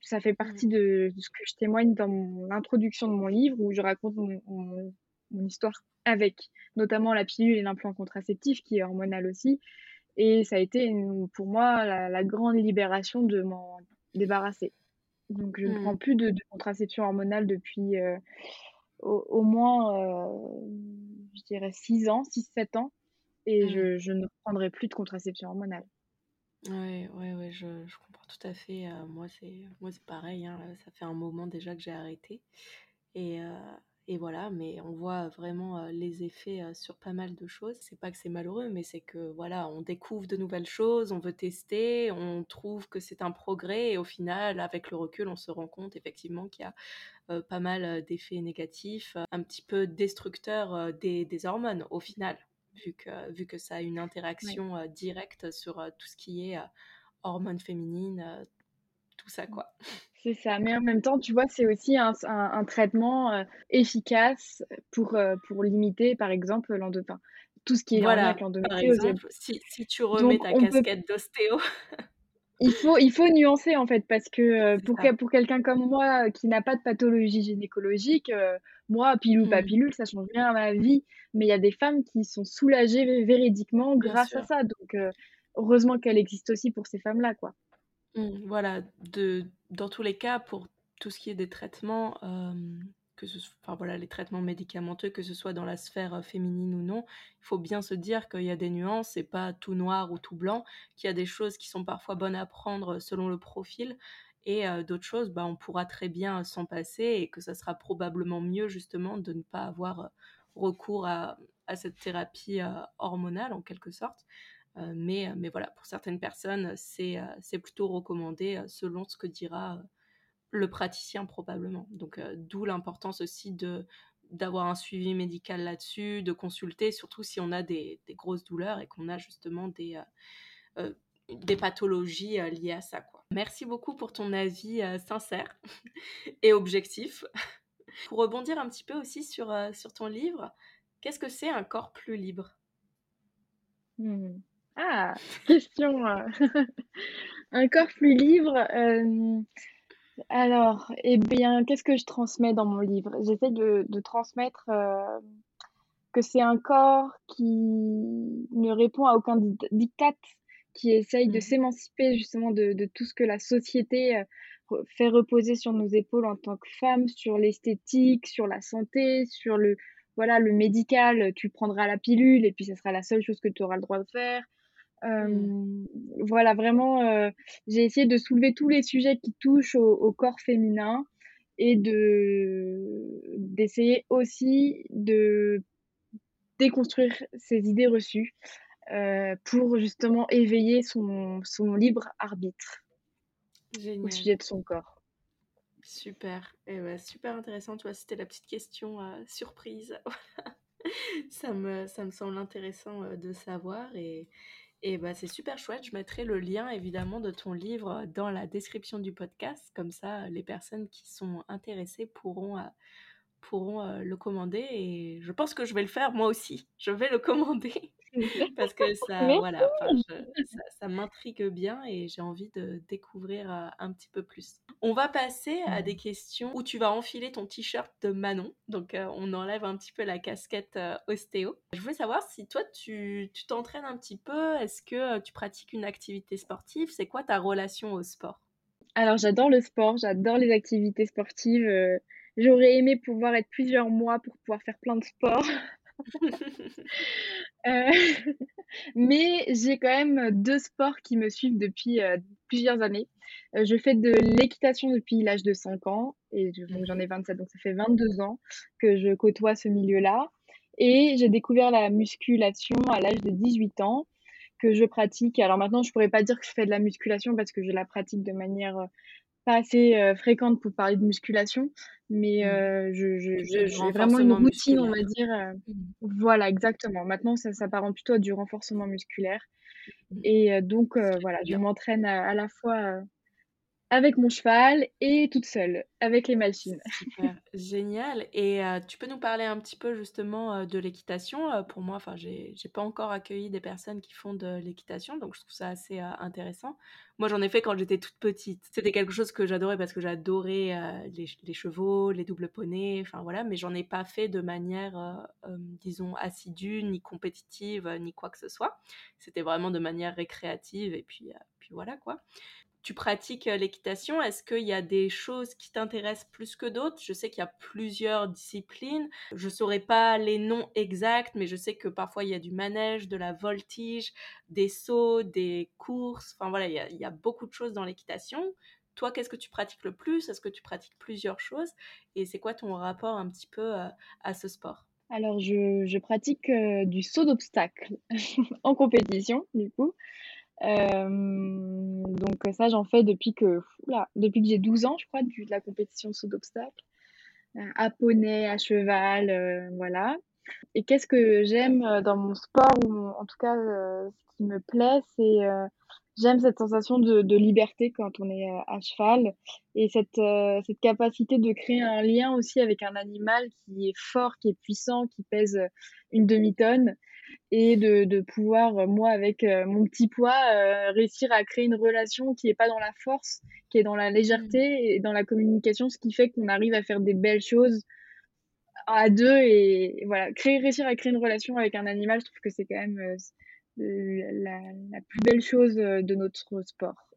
ça fait partie de, ce que je témoigne dans l'introduction de mon livre où je raconte mon histoire avec notamment la pilule et l'implant contraceptif qui est hormonal aussi. Et ça a été pour moi la, grande libération de m'en débarrasser. Donc je ne mmh. prends plus de, contraception hormonale depuis euh, au, moins, euh, je dirais, 6 ans, 6-7 ans. Et mmh. je, ne prendrai plus de contraception hormonale. Oui, ouais, ouais, je, comprends tout à fait. Euh, moi, c'est moi c'est pareil. Hein, ça fait un moment déjà que j'ai arrêté. Et, et voilà, mais on voit vraiment les effets sur pas mal de choses. C'est pas que c'est malheureux, mais c'est que voilà, on découvre de nouvelles choses, on veut tester, on trouve que c'est un progrès, et au final, avec le recul, on se rend compte effectivement qu'il y a pas mal d'effets négatifs, un petit peu destructeurs des, hormones au final, vu que, vu que ça a une interaction directe sur tout ce qui est hormones féminines, tout ça quoi. C'est ça, mais en même temps, tu vois, c'est aussi un, un, traitement euh, efficace pour, euh, pour limiter, par exemple, l'endométriose. Tout ce qui est voilà, l'endométriose. Si, si tu remets ta casquette d'ostéo. il, faut, il faut nuancer, en fait, parce que euh, pour, pour quelqu'un comme moi qui n'a pas de pathologie gynécologique, moi, pilule ou pas mmh. pilule, ça change rien à ma vie. Mais il y a des femmes qui sont soulagées véridiquement grâce à ça. Donc, heureusement qu'elle existe aussi pour ces femmes-là, quoi. Mmh, voilà, de, dans tous les cas, pour tout ce qui est des traitements, que ce voilà, les traitements médicamenteux, que ce soit dans la sphère féminine ou non, il faut bien se dire qu'il y a des nuances, c'est pas tout noir ou tout blanc, qu'il y a des choses qui sont parfois bonnes à prendre selon le profil, et d'autres choses, bah, on pourra très bien s'en passer, et que ça sera probablement mieux justement de ne pas avoir recours à cette thérapie hormonale en quelque sorte. Euh, mais, mais voilà, pour certaines personnes, c'est c'est plutôt recommandé selon ce que dira le praticien probablement. Donc d'où l'importance aussi de d'avoir un suivi médical là-dessus, de consulter, surtout si on a des, des grosses douleurs et qu'on a justement des, des pathologies liées à ça. Merci beaucoup pour ton avis sincère et objectif. pour rebondir un petit peu aussi sur, sur ton livre, qu'est-ce que c'est un corps plus libre? Mmh. Ah, question. un corps plus libre. alors, eh bien, qu'est-ce que je transmets dans mon livre? J'essaie de, de transmettre que c'est un corps qui ne répond à aucun diktat, qui essaye de mmh. s'émanciper justement de, de, tout ce que la société euh, fait reposer sur nos épaules en tant que femmes, sur l'esthétique, sur la santé, sur le, voilà, le médical, tu prendras la pilule et puis ce sera la seule chose que tu auras le droit de faire. Euh, mmh. Voilà, vraiment, euh, j'ai essayé de soulever tous les sujets qui touchent au, au corps féminin et de d'essayer aussi de déconstruire ces idées reçues euh, pour justement éveiller son, son libre arbitre au sujet de son corps. Super, et ouais, super intéressant. Tu vois, c'était la petite question euh, surprise. ça, me, ça me semble intéressant euh, de savoir et, et bah, c'est super chouette. Je mettrai le lien évidemment de ton livre dans la description du podcast. Comme ça, les personnes qui sont intéressées pourront pourront le commander et je pense que je vais le faire moi aussi. Je vais le commander parce que ça, voilà, ça, m'intrigue bien et j'ai envie de découvrir euh, un petit peu plus. On va passer à des questions où tu vas enfiler ton t-shirt de Manon, donc euh, on enlève un petit peu la casquette ostéo. Je voulais savoir si toi tu t'entraînes un petit peu, est-ce que tu pratiques une activité sportive, c'est quoi ta relation au sport? Alors j'adore le sport, j'adore les activités sportives. J'aurais aimé pouvoir être plusieurs mois pour pouvoir faire plein de sports. Euh, mais j'ai quand même deux sports qui me suivent depuis euh, plusieurs années. Euh, je fais de l'équitation depuis l'âge de 5 ans et j'en ai 27, donc ça fait 22 ans que je côtoie ce milieu-là. Et j'ai découvert la musculation à l'âge de 18 ans que je pratique. Alors maintenant, je pourrais pas dire que je fais de la musculation parce que je la pratique de manière pas assez euh, fréquente pour parler de musculation, mais mmh. euh, je, je, j'ai vraiment une routine, on va dire. Euh, mmh. Voilà, exactement. Maintenant, ça s'apparente plutôt à du renforcement musculaire. Mmh. Et donc, voilà, je m'entraîne à, la fois avec mon cheval et toute seule, avec les machines. Génial. Et tu peux nous parler un petit peu justement de l'équitation? Pour moi, enfin, j'ai pas encore accueilli des personnes qui font de l'équitation, donc je trouve ça assez intéressant. Moi, j'en ai fait quand j'étais toute petite. C'était quelque chose que j'adorais parce que j'adorais les, les, chevaux, les doubles poneys, enfin voilà, mais j'en ai pas fait de manière, disons, assidue, ni compétitive, ni quoi que ce soit. C'était vraiment de manière récréative et puis, puis voilà quoi tu pratiques l'équitation, est-ce qu'il y a des choses qui t'intéressent plus que d'autres? Je sais qu'il y a plusieurs disciplines. Je ne saurais pas les noms exacts, mais je sais que parfois il y a du manège, de la voltige, des sauts, des courses. Enfin voilà, il y a, beaucoup de choses dans l'équitation. Toi, qu'est-ce que tu pratiques le plus? Est-ce que tu pratiques plusieurs choses? Et c'est quoi ton rapport un petit peu à ce sport? Alors, je, pratique du saut d'obstacle en compétition, du coup. Euh, donc ça, j'en fais depuis que, depuis que j'ai 12 ans, je crois, de la compétition saut d'obstacles. Euh, à poney, à cheval, euh, voilà. Et qu'est-ce que j'aime dans mon sport, ou en tout cas, ce qui me plaît, c'est j'aime cette sensation de, de, liberté quand on est à cheval et cette, cette capacité de créer un lien aussi avec un animal qui est fort, qui est puissant, qui pèse une demi-tonne et de, de pouvoir, euh, moi, avec euh, mon petit poids, euh, réussir à créer une relation qui n'est pas dans la force, qui est dans la légèreté mmh. et dans la communication, ce qui fait qu'on arrive à faire des belles choses à deux et voilà, créer, réussir à créer une relation avec un animal, je trouve que c'est quand même la, la, plus belle chose de notre sport.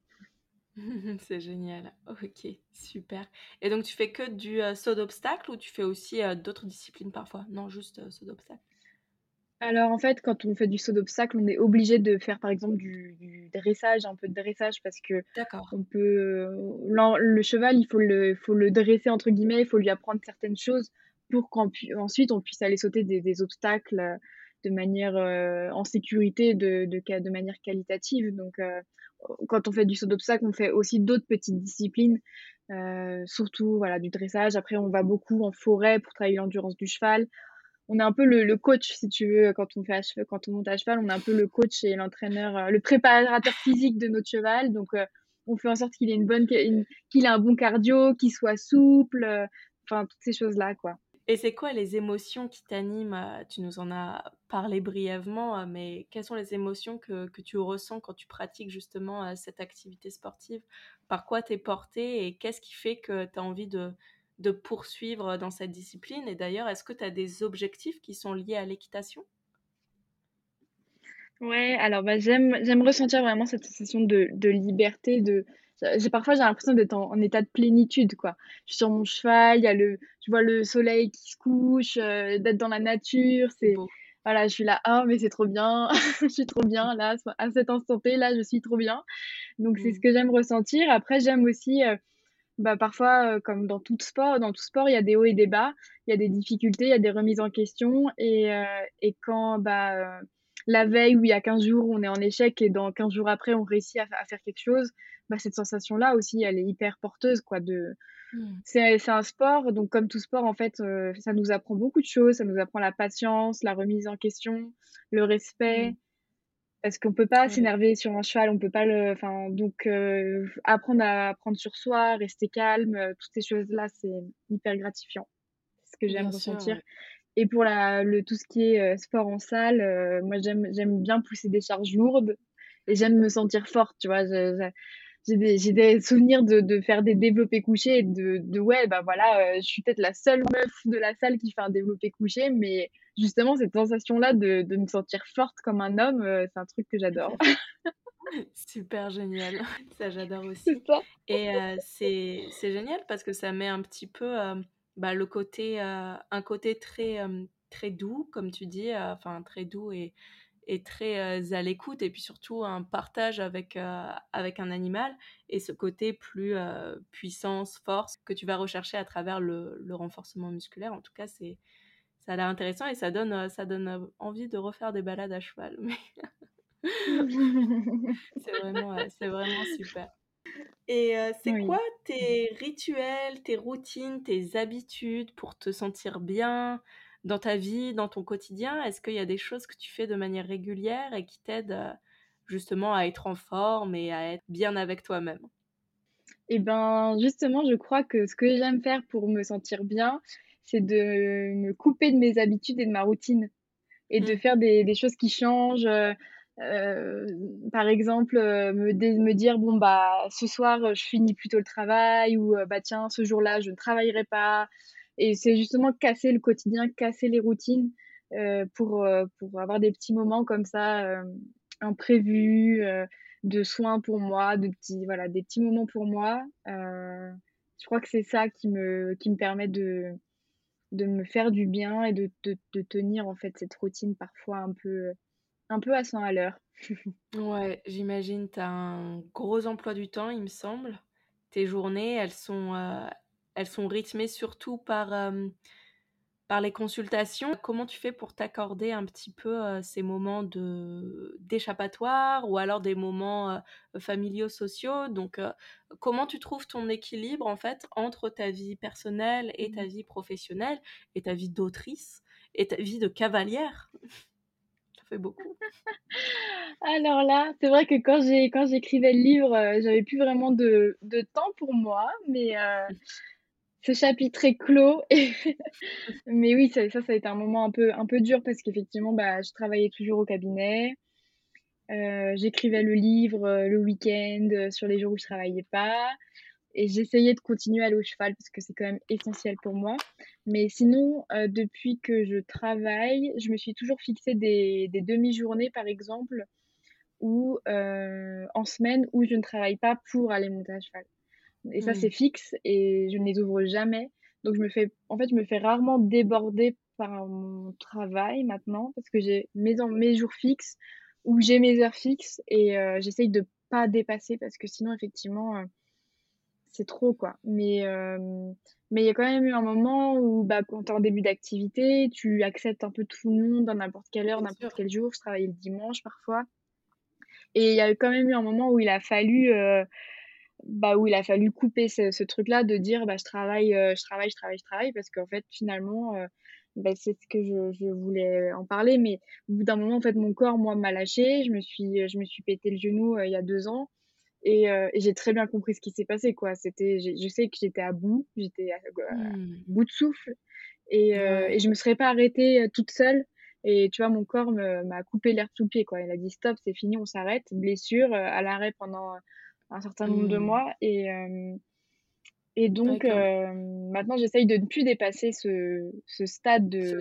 c'est génial. Ok, super. Et donc tu fais que du saut d'obstacle ou tu fais aussi d'autres disciplines parfois? Non, juste saut d'obstacle. Alors en fait, quand on fait du saut d'obstacle, on est obligé de faire par exemple du, dressage, un peu de dressage parce que on peut le cheval, il faut le faut le dresser entre guillemets, il faut lui apprendre certaines choses pour qu'ensuite on puisse aller sauter des, obstacles euh, de manière euh, en sécurité, de, de, de manière qualitative. Donc euh, quand on fait du saut d'obstacle, on fait aussi d'autres petites disciplines, surtout voilà du dressage. Après, on va beaucoup en forêt pour travailler l'endurance du cheval. On est un peu le, coach, si tu veux, quand on, fait quand on monte à cheval, on est un peu le coach et l'entraîneur, euh, le préparateur physique de notre cheval. Donc, euh, on fait en sorte qu'il ait une bonne, qu'il ait un bon cardio, qu'il soit souple, euh, enfin, toutes ces choses-là, quoi. Et c'est quoi les émotions qui t'animent Tu nous en as parlé brièvement, mais quelles sont les émotions que, que tu ressens quand tu pratiques justement cette activité sportive? Par quoi t'es porté et qu'est-ce qui fait que tu as envie de, de poursuivre dans cette discipline Et d'ailleurs, est-ce que tu as des objectifs qui sont liés à l'équitation? Ouais, alors bah, j'aime j'aime ressentir vraiment cette sensation de, de liberté, de j'ai parfois j'ai l'impression d'être en, état de plénitude quoi. Je suis sur mon cheval, il y a le je vois le soleil qui se couche, euh, d'être dans la nature, c'est voilà, je suis là ah mais c'est trop bien, je suis trop bien là à cet instant T là, je suis trop bien. Donc c'est ce mmh. que j'aime ressentir. Après j'aime aussi euh, bah, parfois, euh, comme dans tout sport, dans tout sport, il y a des hauts et des bas, il y a des difficultés, il y a des remises en question. Et, euh, et quand bah, euh, la veille ou il y a 15 jours, on est en échec et dans 15 jours après, on réussit à, faire quelque chose, bah, cette sensation-là aussi, elle est hyper porteuse. quoi. De... Mmh. C'est un sport, donc comme tout sport, en fait, ça nous apprend beaucoup de choses. Ça nous apprend la patience, la remise en question, le respect. Mmh parce qu'on peut pas s'énerver sur un cheval, on peut pas le, enfin donc euh, apprendre à apprendre sur soi, rester calme, euh, toutes ces choses là, c'est hyper gratifiant. C'est ce que j'aime ressentir. Et pour la, le tout ce qui est euh, sport en salle, moi j'aime j'aime bien pousser des charges lourdes et j'aime me sentir forte, tu vois. j'ai des, des, souvenirs de, de, faire des développés couchés et de, de ouais, bah voilà, je suis peut-être la seule meuf de la salle qui fait un développé couché, mais justement, cette sensation-là de, de, me sentir forte comme un homme, euh, c'est un truc que j'adore. Super génial, ça j'adore aussi. Ça. Et euh, c'est génial parce que ça met un petit peu euh, bah, le côté, un côté très, très doux, comme tu dis, enfin très doux et, et très à l'écoute, et puis surtout un partage avec, avec un animal, et ce côté plus puissance, force que tu vas rechercher à travers le, le renforcement musculaire. En tout cas, c'est ça a l'air intéressant et ça donne, euh, ça donne euh, envie de refaire des balades à cheval. c'est vraiment, euh, c'est vraiment super. Et c'est quoi tes rituels, tes routines, tes habitudes pour te sentir bien dans ta vie, dans ton quotidien? Est-ce qu'il y a des choses que tu fais de manière régulière et qui t'aident justement à être en forme et à être bien avec toi-même? Eh ben, justement, je crois que ce que j'aime faire pour me sentir bien, c'est de me couper de mes habitudes et de ma routine et de mmh. faire des, des choses qui changent. Euh, euh par exemple, euh, me, me dire bon bah ce soir je finis plutôt le travail ou euh, bah tiens ce jour-là je ne travaillerai pas. Et c'est justement casser le quotidien, casser les routines pour pour avoir des petits moments comme ça imprévus de soins pour moi, de petits voilà des petits moments pour moi. je crois que c'est ça qui me qui me permet de de me faire du bien et de, de, de, tenir en fait cette routine parfois un peu, un peu à 100 à l'heure. ouais, j'imagine, tu as un gros emploi du temps, il me semble. Tes journées, elles sont, euh, elles sont rythmées surtout par, euh, par les consultations. Comment tu fais pour t'accorder un petit peu euh, ces moments de d'échappatoire ou alors des moments euh, familiaux, sociaux? Donc, euh, comment tu trouves ton équilibre en fait entre ta vie personnelle et ta mmh vie professionnelle et ta vie d'autrice et ta vie de cavalière? Ça fait beaucoup. alors là, c'est vrai que quand j'ai quand j'écrivais le livre, j'avais plus vraiment de, de, temps pour moi, mais mmh ce chapitre est clos. Mais oui, ça, ça, a été un moment un peu, un peu dur parce qu'effectivement, bah, je travaillais toujours au cabinet. Euh, j'écrivais le livre euh, le week-end, euh, sur les jours où je travaillais pas. Et j'essayais de continuer à aller au cheval parce que c'est quand même essentiel pour moi. Mais sinon, depuis que je travaille, je me suis toujours fixé des, des demi-journées, par exemple, ou en semaine où je ne travaille pas pour aller monter à cheval. Et ça, c'est fixe et je ne les ouvre jamais. Donc, je me fais, en fait, je me fais rarement déborder par mon travail maintenant parce que j'ai mes, mes jours fixes ou j'ai mes heures fixes et euh, j'essaye de pas dépasser parce que sinon, effectivement, euh, c'est trop, quoi. Mais euh, mais il y a quand même eu un moment où, bah, quand tu es en début d'activité, tu acceptes un peu tout le monde à n'importe quelle heure, n'importe quel jour. Je travaillais le dimanche parfois. Et il y a quand même eu un moment où il a fallu bah, où il a fallu couper ce, ce truc-là de dire bah, je travaille, euh, je travaille, je travaille, je travaille, parce qu'en fait, finalement, euh, bah, c'est ce que je, je, voulais en parler. Mais au bout d'un moment, en fait, mon corps, moi, m'a lâché. Je me suis, je me suis pété le genou il y a deux ans. Et, et j'ai très bien compris ce qui s'est passé, quoi. C'était, je sais que j'étais à bout, j'étais à, mmh. bout de souffle. Et, et je me serais pas arrêtée toute seule. Et tu vois, mon corps m'a coupé l'air sous le pied, quoi. Il a dit stop, c'est fini, on s'arrête. Blessure, à l'arrêt pendant un certain nombre de mmh. mois. Et, et donc, maintenant, j'essaye de ne plus dépasser ce, ce stade de,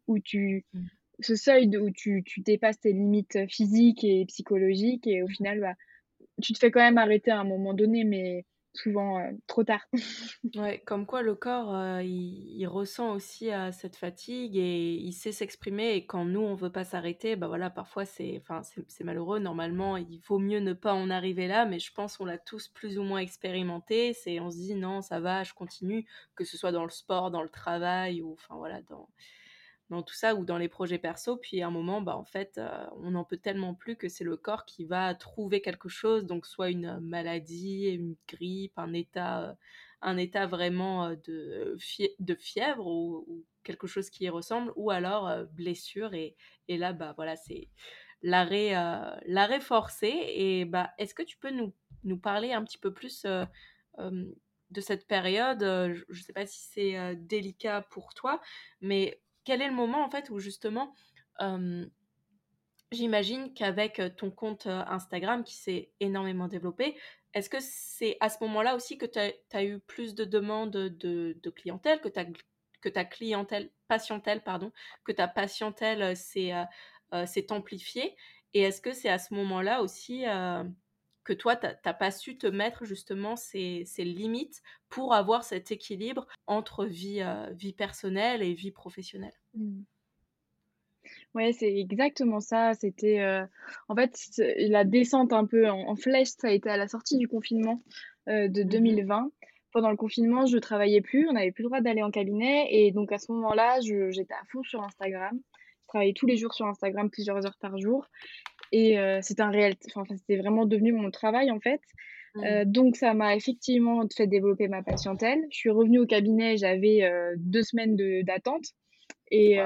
où tu. Mmh. Ce seuil de, où tu, tu dépasses tes limites physiques et psychologiques. Et au final, bah, tu te fais quand même arrêter à un moment donné, mais souvent euh, trop tard. ouais, comme quoi le corps, euh, il, ressent aussi euh, cette fatigue et il sait s'exprimer. Et quand nous, on veut pas s'arrêter, bah voilà, parfois c'est, enfin, c'est, malheureux. Normalement, il vaut mieux ne pas en arriver là, mais je pense qu'on l'a tous plus ou moins expérimenté. C'est, on se dit non, ça va, je continue, que ce soit dans le sport, dans le travail ou, enfin voilà, dans dans tout ça ou dans les projets perso. Puis à un moment, bah, en fait, euh, on n'en peut tellement plus que c'est le corps qui va trouver quelque chose, donc soit une maladie, une grippe, un état, euh, un état vraiment euh, de, fièvre ou, quelque chose qui y ressemble, ou alors blessure. Et, et, là, bah, voilà, c'est l'arrêt, l'arrêt forcé. Et bah, est-ce que tu peux nous, nous parler un petit peu plus de cette période? Je ne sais pas si c'est délicat pour toi, mais quel est le moment en fait où justement, j'imagine qu'avec ton compte Instagram qui s'est énormément développé, est-ce que c'est à ce moment-là aussi que tu as, eu plus de demandes de, clientèle, que, ta clientèle, patientèle, pardon, que ta patientèle s'est amplifiée? Et est-ce que c'est à ce moment-là aussi que toi, tu n'as pas su te mettre justement ces, limites pour avoir cet équilibre entre vie, euh, vie personnelle et vie professionnelle? Mmh. Ouais, c'est exactement ça. C'était euh, en fait la descente un peu en, flèche, ça a été à la sortie du confinement euh, de 2020. Mmh Pendant le confinement, je travaillais plus, on n'avait plus le droit d'aller en cabinet et donc à ce moment-là, j'étais à fond sur Instagram. Je travaillais tous les jours sur Instagram, plusieurs heures par jour et c'était un réel, enfin, c'était vraiment devenu mon travail en fait. Mmh. donc ça m'a effectivement fait développer ma patientèle. Je suis revenue au cabinet, j'avais deux semaines d'attente. Et,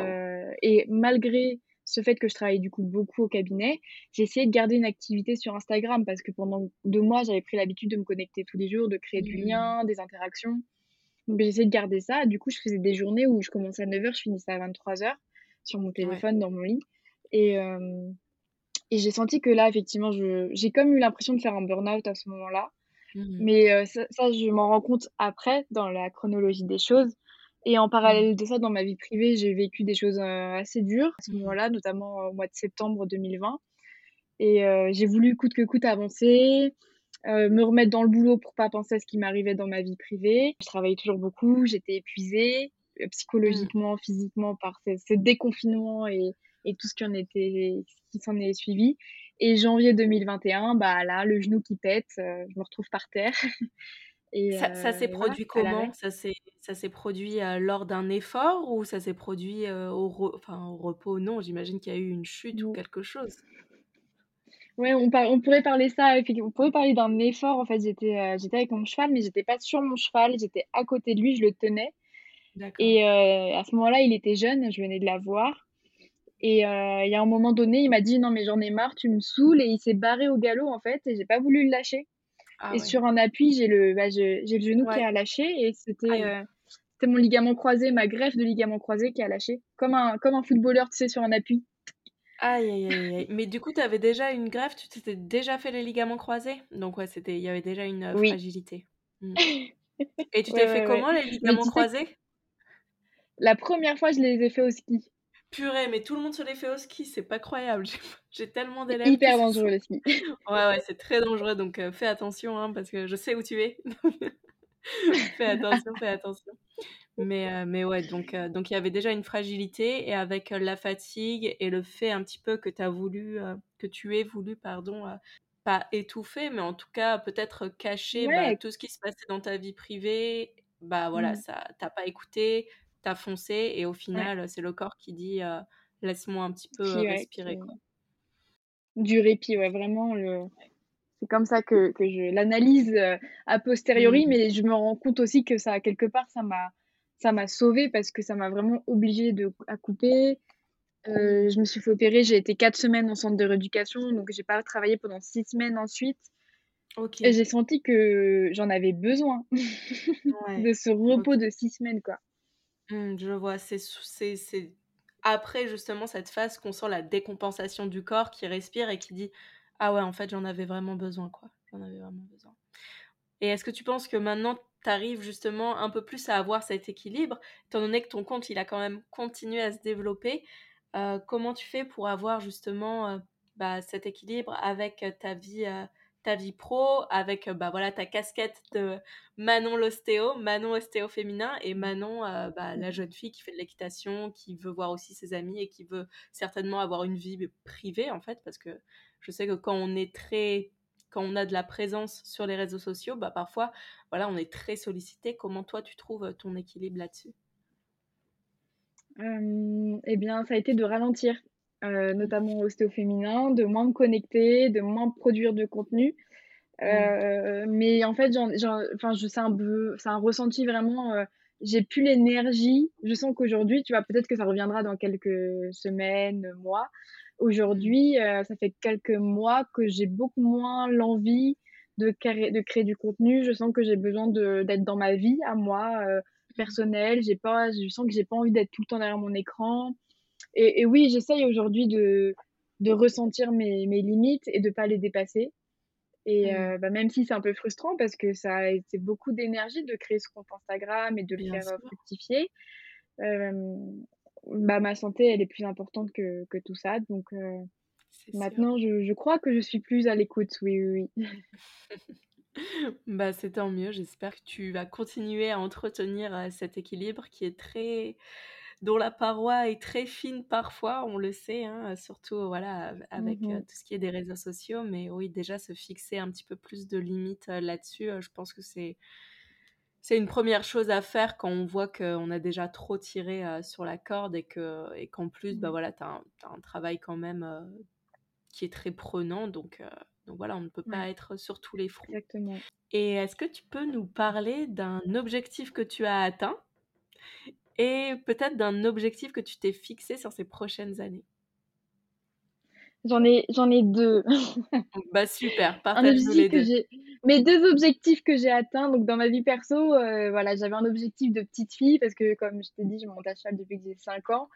et malgré ce fait que je travaillais du coup beaucoup au cabinet, j'ai essayé de garder une activité sur Instagram parce que pendant deux mois, j'avais pris l'habitude de me connecter tous les jours, de créer du mmh. lien, des interactions. Donc j'ai essayé de garder ça. Du coup, je faisais des journées où je commençais à 9h, je finissais à 23h sur mon téléphone dans mon lit. Et, et j'ai senti que là, effectivement, j'ai comme eu l'impression de faire un burn-out à ce moment-là. Mmh. Mais euh, ça, je m'en rends compte après, dans la chronologie des choses. Et en parallèle mmh. de ça, dans ma vie privée, j'ai vécu des choses euh, assez dures à ce mmh. moment-là, notamment au mois de septembre 2020. Et euh, j'ai voulu coûte que coûte avancer, me remettre dans le boulot pour pas penser à ce qui m'arrivait dans ma vie privée. Je travaillais toujours beaucoup, j'étais épuisée psychologiquement, physiquement par ce, ce déconfinement et, et tout ce qui en était, qui s'en est suivi. Et janvier 2021, bah là, le genou qui pète, euh, je me retrouve par terre. et, ça, s'est euh, produit comment? Ça s'est produit euh, lors d'un effort ou ça s'est produit au, enfin, au repos? Non, j'imagine qu'il y a eu une chute ou quelque chose. Ouais, on, on pourrait parler ça, on pourrait parler d'un effort. En fait, j'étais j'étais avec mon cheval, mais j'étais pas sur mon cheval, j'étais à côté de lui, je le tenais. Et à ce moment-là, il était jeune, je venais de la Et euh, il y a un moment donné, il m'a dit non mais j'en ai marre, tu me saoules et il s'est barré au galop en fait et j'ai pas voulu le lâcher. Ah et sur un appui, j'ai le, bah, j'ai le genou qui a lâché et c'était euh, c'était mon ligament croisé, ma greffe de ligament croisé qui a lâché, comme un comme un footballeur tu sais sur un appui. Aïe, aïe, aïe, Mais du coup, tu avais déjà une greffe, tu t'étais déjà fait les ligaments croisés? Donc ouais, c'était il y avait déjà une euh, fragilité. Mmh. Et tu t'es fait comment les ligaments croisés? La première fois, je les ai fait au ski. Purée, mais tout le monde se les fait au ski, c'est pas croyable. J'ai tellement d'élèves. Hyper dangereux le ski. Ouais, ouais, c'est très dangereux, donc euh, fais attention, hein, parce que je sais où tu es. fais attention, fais attention. Mais, euh, mais ouais, donc euh, donc il y avait déjà une fragilité, et avec la fatigue et le fait un petit peu que tu as voulu, que tu aies voulu, pardon, pas étouffer, mais en tout cas peut-être cacher bah, tout ce qui se passait dans ta vie privée. Bah voilà, mmh. ça t'as pas écouté, t'as foncé et au final, c'est le corps qui dit laisse-moi un petit peu respirer. Du répit, ouais, vraiment. Le... C'est comme ça que, que je l'analyse a posteriori, mmh. mais je me rends compte aussi que ça, quelque part, ça m'a ça m'a sauvée parce que ça m'a vraiment obligée de, à couper. Euh, je me suis fait opérer, j'ai été quatre semaines en centre de rééducation, donc j'ai pas travaillé pendant six semaines ensuite. Et j'ai senti que j'en avais besoin de ce repos de six semaines, quoi. Mmh, je vois, c'est après justement cette phase qu'on sent la décompensation du corps qui respire et qui dit ah ouais en fait j'en avais vraiment besoin quoi, j'en avais vraiment besoin. Et est-ce que tu penses que maintenant tu arrives justement un peu plus à avoir cet équilibre, étant donné que ton compte il a quand même continué à se développer, comment tu fais pour avoir justement bah, cet équilibre avec ta vie ta vie pro avec euh, bah voilà ta casquette de Manon l'ostéo, Manon ostéo féminin et Manon euh, bah, la jeune fille qui fait de l'équitation, qui veut voir aussi ses amis et qui veut certainement avoir une vie privée en fait parce que je sais que quand on est très quand on a de la présence sur les réseaux sociaux, bah parfois voilà, on est très sollicité. Comment toi tu trouves ton équilibre là-dessus? Eh bien, ça a été de ralentir. Euh, notamment ostéo féminin, de moins me connecter, de moins produire de contenu. Euh, mais en fait, enfin, c'est un, un ressenti vraiment. Euh, j'ai plus l'énergie. Je sens qu'aujourd'hui, tu vois, peut-être que ça reviendra dans quelques semaines, mois. Aujourd'hui, ça fait quelques mois que j'ai beaucoup moins l'envie de, créer, de créer du contenu. Je sens que j'ai besoin d'être dans ma vie à moi, personnelle. J'ai pas, je sens que j'ai pas envie d'être tout le temps derrière mon écran. Et, oui, j'essaye aujourd'hui de, de ressentir mes, mes, limites et de pas les dépasser. Et mmh. euh, bah, même si c'est un peu frustrant parce que ça a été beaucoup d'énergie de créer ce compte Instagram et de le faire euh, fructifier, bah, ma santé, elle est plus importante que, que tout ça. Donc euh, maintenant, je, je, crois que je suis plus à l'écoute, oui, oui, oui. bah, c'est tant mieux. J'espère que tu vas continuer à entretenir cet équilibre qui est très dont la paroi est très fine parfois, on le sait, hein, surtout voilà avec mmh tout ce qui est des réseaux sociaux. Mais oui, déjà se fixer un petit peu plus de limites là-dessus, je pense que c'est c'est une première chose à faire quand on voit qu'on a déjà trop tiré sur la corde et que et qu'en plus, bah mmh. voilà, tu as, un travail quand même qui est très prenant. Donc, donc voilà, on ne peut pas être sur tous les fronts. Exactement. Et est-ce que tu peux nous parler d'un objectif que tu as atteint et peut-être d'un objectif que tu t'es fixé sur ces prochaines années? J'en ai, j'en ai deux. bah super, partage-nous les deux. Mes deux objectifs que j'ai atteints, donc dans ma vie perso, euh, voilà, j'avais un objectif de petite fille parce que comme je t'ai dit, je monte à cheval depuis que j'ai 5 ans.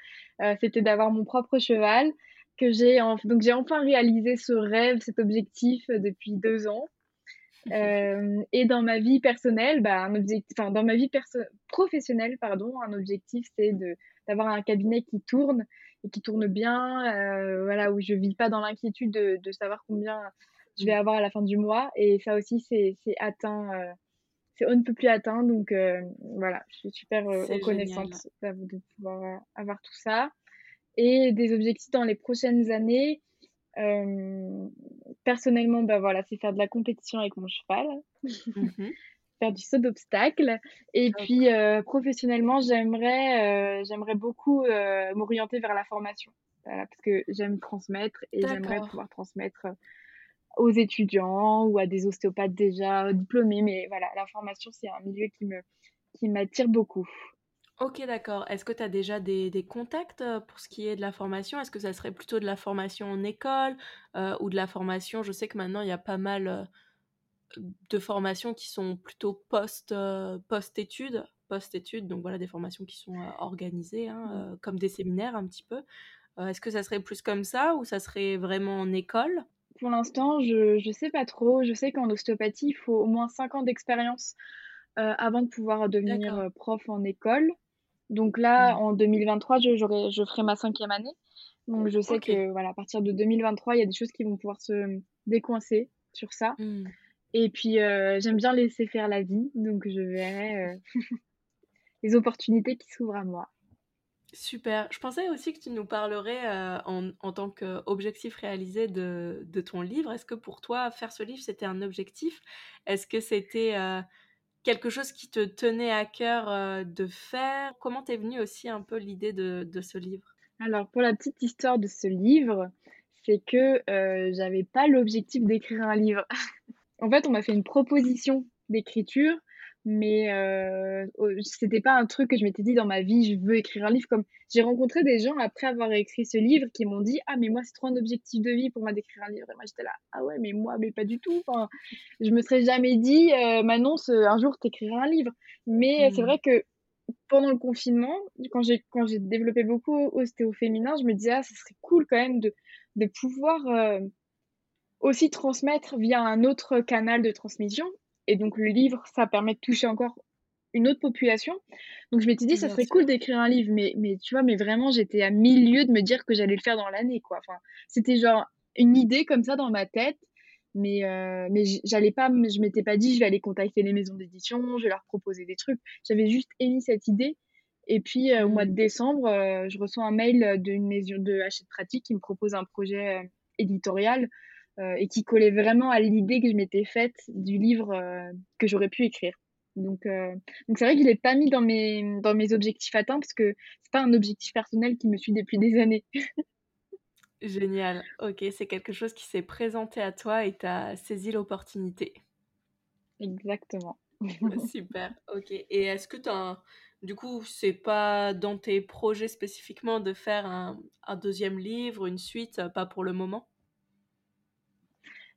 Euh, c'était d'avoir mon propre cheval. Que j'ai donc j'ai enfin réalisé ce rêve, cet objectif euh, depuis deux ans. Euh, et dans ma vie personnelle, bah, un objectif, enfin, dans ma vie professionnelle, pardon, un objectif, c'est de d'avoir un cabinet qui tourne et qui tourne bien, euh, voilà, où je vis pas dans l'inquiétude de, de, savoir combien je vais avoir à la fin du mois. Et ça aussi, c'est atteint, euh, c'est on ne peut plus atteindre. Donc euh, voilà, je suis super reconnaissante de pouvoir avoir tout ça. Et des objectifs dans les prochaines années, euh, personnellement, bah voilà, c'est faire de la compétition avec mon cheval, mmh faire du saut d'obstacle. Et puis euh, professionnellement, j'aimerais, euh, j'aimerais beaucoup m'orienter vers la formation, parce que j'aime transmettre et j'aimerais pouvoir transmettre aux étudiants ou à des ostéopathes déjà diplômés. Mais voilà, la formation, c'est un milieu qui me qui m'attire beaucoup. Ok, d'accord. Est-ce que tu as déjà des, des contacts pour ce qui est de la formation? Est-ce que ça serait plutôt de la formation en école ou de la formation? Je sais que maintenant, il y a pas mal de formations qui sont plutôt post, post-études, post-études, donc voilà, des formations qui sont organisées, hein, mmh. comme des séminaires un petit peu. Est-ce que ça serait plus comme ça ou ça serait vraiment en école? Pour l'instant, je ne sais pas trop. Je sais qu'en ostéopathie, il faut au moins 5 ans d'expérience avant de pouvoir devenir prof en école. Donc là, mmh. en 2023, je, je ferai ma cinquième année. Donc je sais que voilà, à partir de 2023, il y a des choses qui vont pouvoir se décoincer sur ça. Mmh. Et puis euh, j'aime bien laisser faire la vie, donc je verrai euh, les opportunités qui s'ouvrent à moi. Super. Je pensais aussi que tu nous parlerais euh, en, en, tant qu'objectif réalisé de, de, ton livre. Est-ce que pour toi, faire ce livre, c'était un objectif? Est-ce que c'était quelque chose qui te tenait à cœur de faire? Comment t'es venue aussi un peu l'idée de, ce livre? Alors, pour la petite histoire de ce livre, c'est que j'avais pas l'objectif d'écrire un livre. en fait, on m'a fait une proposition d'écriture mais euh, c'était pas un truc que je m'étais dit dans ma vie, je veux écrire un livre. Comme j'ai rencontré des gens après avoir écrit ce livre qui m'ont dit Ah, mais moi, c'est trop un objectif de vie pour moi d'écrire un livre. Et moi, j'étais là Ah ouais, mais moi, mais pas du tout. Enfin, je me serais jamais dit euh, Manon, un jour, t'écriras un livre. Mais c'est mmh. vrai que pendant le confinement, quand j'ai quand j'ai développé beaucoup ostéo féminin, je me disais ah, ce serait cool quand même de, de pouvoir euh, aussi transmettre via un autre canal de transmission et donc, le livre, ça permet de toucher encore une autre population. Donc, je m'étais dit, ça serait cool d'écrire un livre. Mais, mais tu vois, mais vraiment, j'étais à milieu de me dire que j'allais le faire dans l'année, quoi. Enfin, c'était genre une idée comme ça dans ma tête. Mais, euh, mais j'allais pas, je m'étais pas dit, je vais aller contacter les maisons d'édition, je vais leur proposer des trucs. J'avais juste émis cette idée. Et puis, euh, au mois de mmh. décembre, euh, je reçois un mail d'une maison de Hachette Pratique qui me propose un projet éditorial euh, et qui collait vraiment à l'idée que je m'étais faite du livre euh, que j'aurais pu écrire. Donc, euh, donc c'est vrai que je l'ai pas mis dans mes, dans mes objectifs atteints parce que c'est pas un objectif personnel qui me suit depuis des années. Génial. Ok, c'est quelque chose qui s'est présenté à toi et tu as saisi l'opportunité. Exactement. Super. Ok. Et est-ce que tu as Du coup, c'est pas dans tes projets spécifiquement de faire un, un deuxième livre, une suite, pas pour le moment?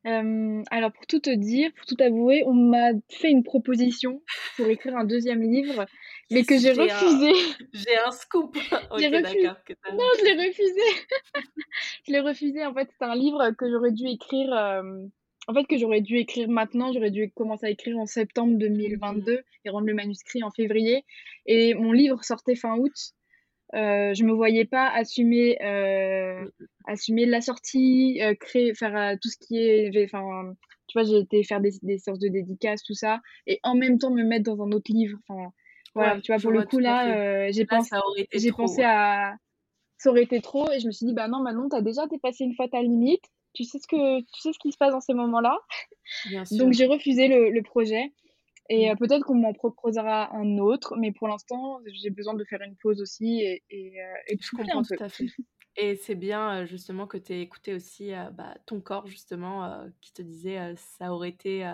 Euh, alors pour tout te dire, pour tout avouer, on m'a fait une proposition pour écrire un deuxième livre, mais que j'ai refusé. J'ai un scoop. j'ai refusé. Non, je l'ai refusé. je l'ai refusé. En fait, c'est un livre que j'aurais dû écrire. Euh, en fait, que j'aurais dû écrire maintenant. J'aurais dû commencer à écrire en septembre 2022 et rendre le manuscrit en février. Et mon livre sortait fin août. Euh, je me voyais pas assumer euh, assumer la sortie euh, créer faire euh, tout ce qui est enfin tu vois j'ai été faire des, des séances de dédicaces tout ça et en même temps me mettre dans un autre livre enfin voilà tu vois pour le coup là j'ai pensé j'ai pensé à ça aurait été trop et je me suis dit bah non Manon t'as déjà dépassé une fois ta limite tu sais ce que tu sais ce qui se passe dans ces moments là donc j'ai refusé le, le projet et mmh. euh, peut-être qu'on m'en proposera un autre, mais pour l'instant, j'ai besoin de faire une pause aussi et, et, euh, et tout à fait. Et c'est bien euh, justement que tu aies écouté aussi bah, ton corps, justement, qui te disait ça aurait été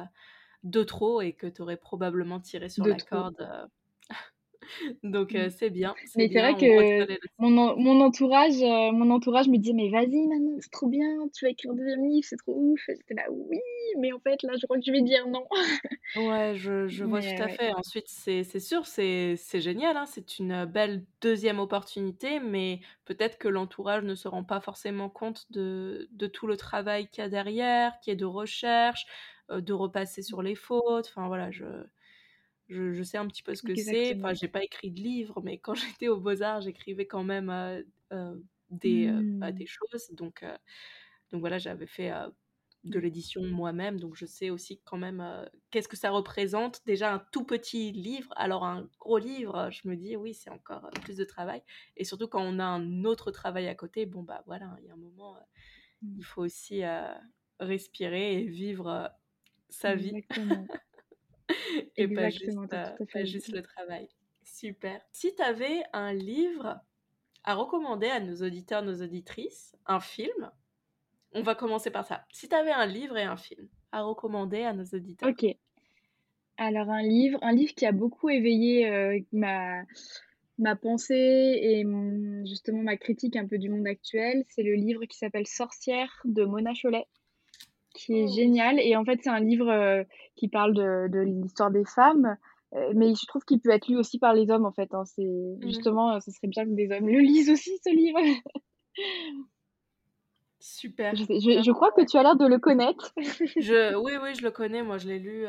de trop et que tu aurais probablement tiré sur la corde donc mmh. c'est bien. Mais c'est vrai que mon, mon, entourage, mon entourage me dit mais vas-y Manon, c'est trop bien, tu vas écrire un deuxième livre, c'est trop ouf. J'étais là oui, mais en fait là je crois que je vais dire non. ouais, je, je vois tout à fait. Ensuite c'est sûr, c'est génial, hein, c'est une belle deuxième opportunité, mais peut-être que l'entourage ne se rend pas forcément compte de, de tout le travail qu'il y a derrière, qui est de recherche, de repasser sur les fautes. Enfin voilà, je je, sais un petit peu ce que c'est. Enfin, j'ai pas écrit de livre, mais quand j'étais aux Beaux-Arts, j'écrivais quand même euh, euh, des, bah, mmh. des choses. Donc, donc voilà, j'avais fait de l'édition moi-même, donc je sais aussi quand même qu'est-ce que ça représente. Déjà un tout petit livre, alors un gros livre, je me dis oui, c'est encore plus de travail. Et surtout quand on a un autre travail à côté, bon bah voilà, il y a un moment, il mmh. faut aussi respirer et vivre sa vie. et pas juste, euh, juste, le travail. Super. Si tu avais un livre à recommander à nos auditeurs, nos auditrices, un film, on va commencer par ça. Si tu avais un livre et un film à recommander à nos auditeurs. Ok. Alors un livre, un livre qui a beaucoup éveillé euh, ma, ma pensée et justement ma critique un peu du monde actuel, c'est le livre qui s'appelle Sorcière de Mona Cholet qui est génial. Et en fait, c'est un livre euh, qui parle de, de l'histoire des femmes, euh, mais je trouve qu'il peut être lu aussi par les hommes, en fait. Hein. C'est mmh justement, euh, ce serait bien que des hommes le lisent aussi, ce livre. Super. Je, je, crois que tu as l'air de le connaître. je, oui, oui, je le connais. Moi, je l'ai lu,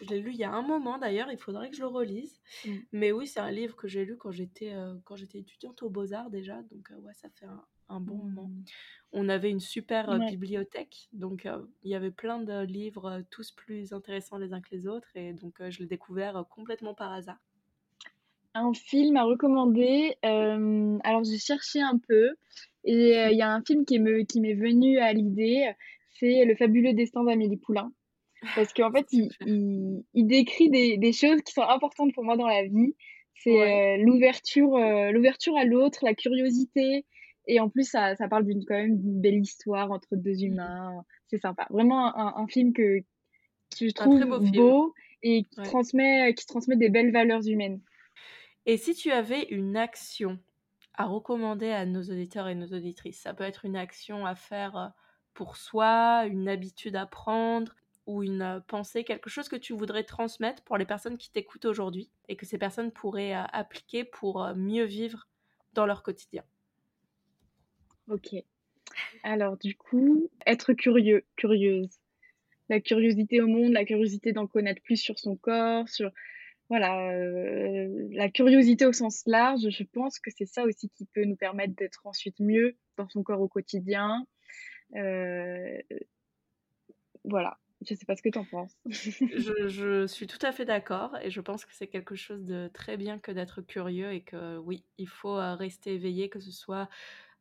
je l'ai lu il y a un moment d'ailleurs. Il faudrait que je le relise. Mmh. Mais oui, c'est un livre que j'ai lu quand j'étais quand j'étais étudiante aux Beaux Arts déjà. Donc ouais, ça fait un, un bon moment. Mmh. On avait une super bibliothèque, donc il y avait plein de livres, tous plus intéressants les uns que les autres, et donc je l'ai découvert complètement par hasard. Un film à recommander. alors j'ai cherché un peu, et il y a un film qui m'est qui venu à l'idée, c'est Le fabuleux destin d'Amélie Poulain. Parce qu'en fait, il, il, décrit des, des, choses qui sont importantes pour moi dans la vie. C'est l'ouverture, l'ouverture à l'autre, la curiosité, et en plus, ça, ça parle d'une quand même d'une belle histoire entre deux mmh. humains. C'est sympa. Vraiment un, un, film que, que je trouve beau, et qui, transmet, qui transmet des belles valeurs humaines. Et si tu avais une action à recommander à nos auditeurs et nos auditrices, ça peut être une action à faire pour soi, une habitude à prendre, ou une pensée, quelque chose que tu voudrais transmettre pour les personnes qui t'écoutent aujourd'hui et que ces personnes pourraient appliquer pour mieux vivre dans leur quotidien. Ok. Alors du coup, être curieux, curieuse. La curiosité au monde, la curiosité d'en connaître plus sur son corps, sur voilà, la curiosité au sens large, je pense que c'est ça aussi qui peut nous permettre d'être ensuite mieux dans son corps au quotidien. voilà, je ne sais pas ce que tu en penses. je, je, suis tout à fait d'accord et je pense que c'est quelque chose de très bien que d'être curieux et que oui, il faut rester éveillé, que ce soit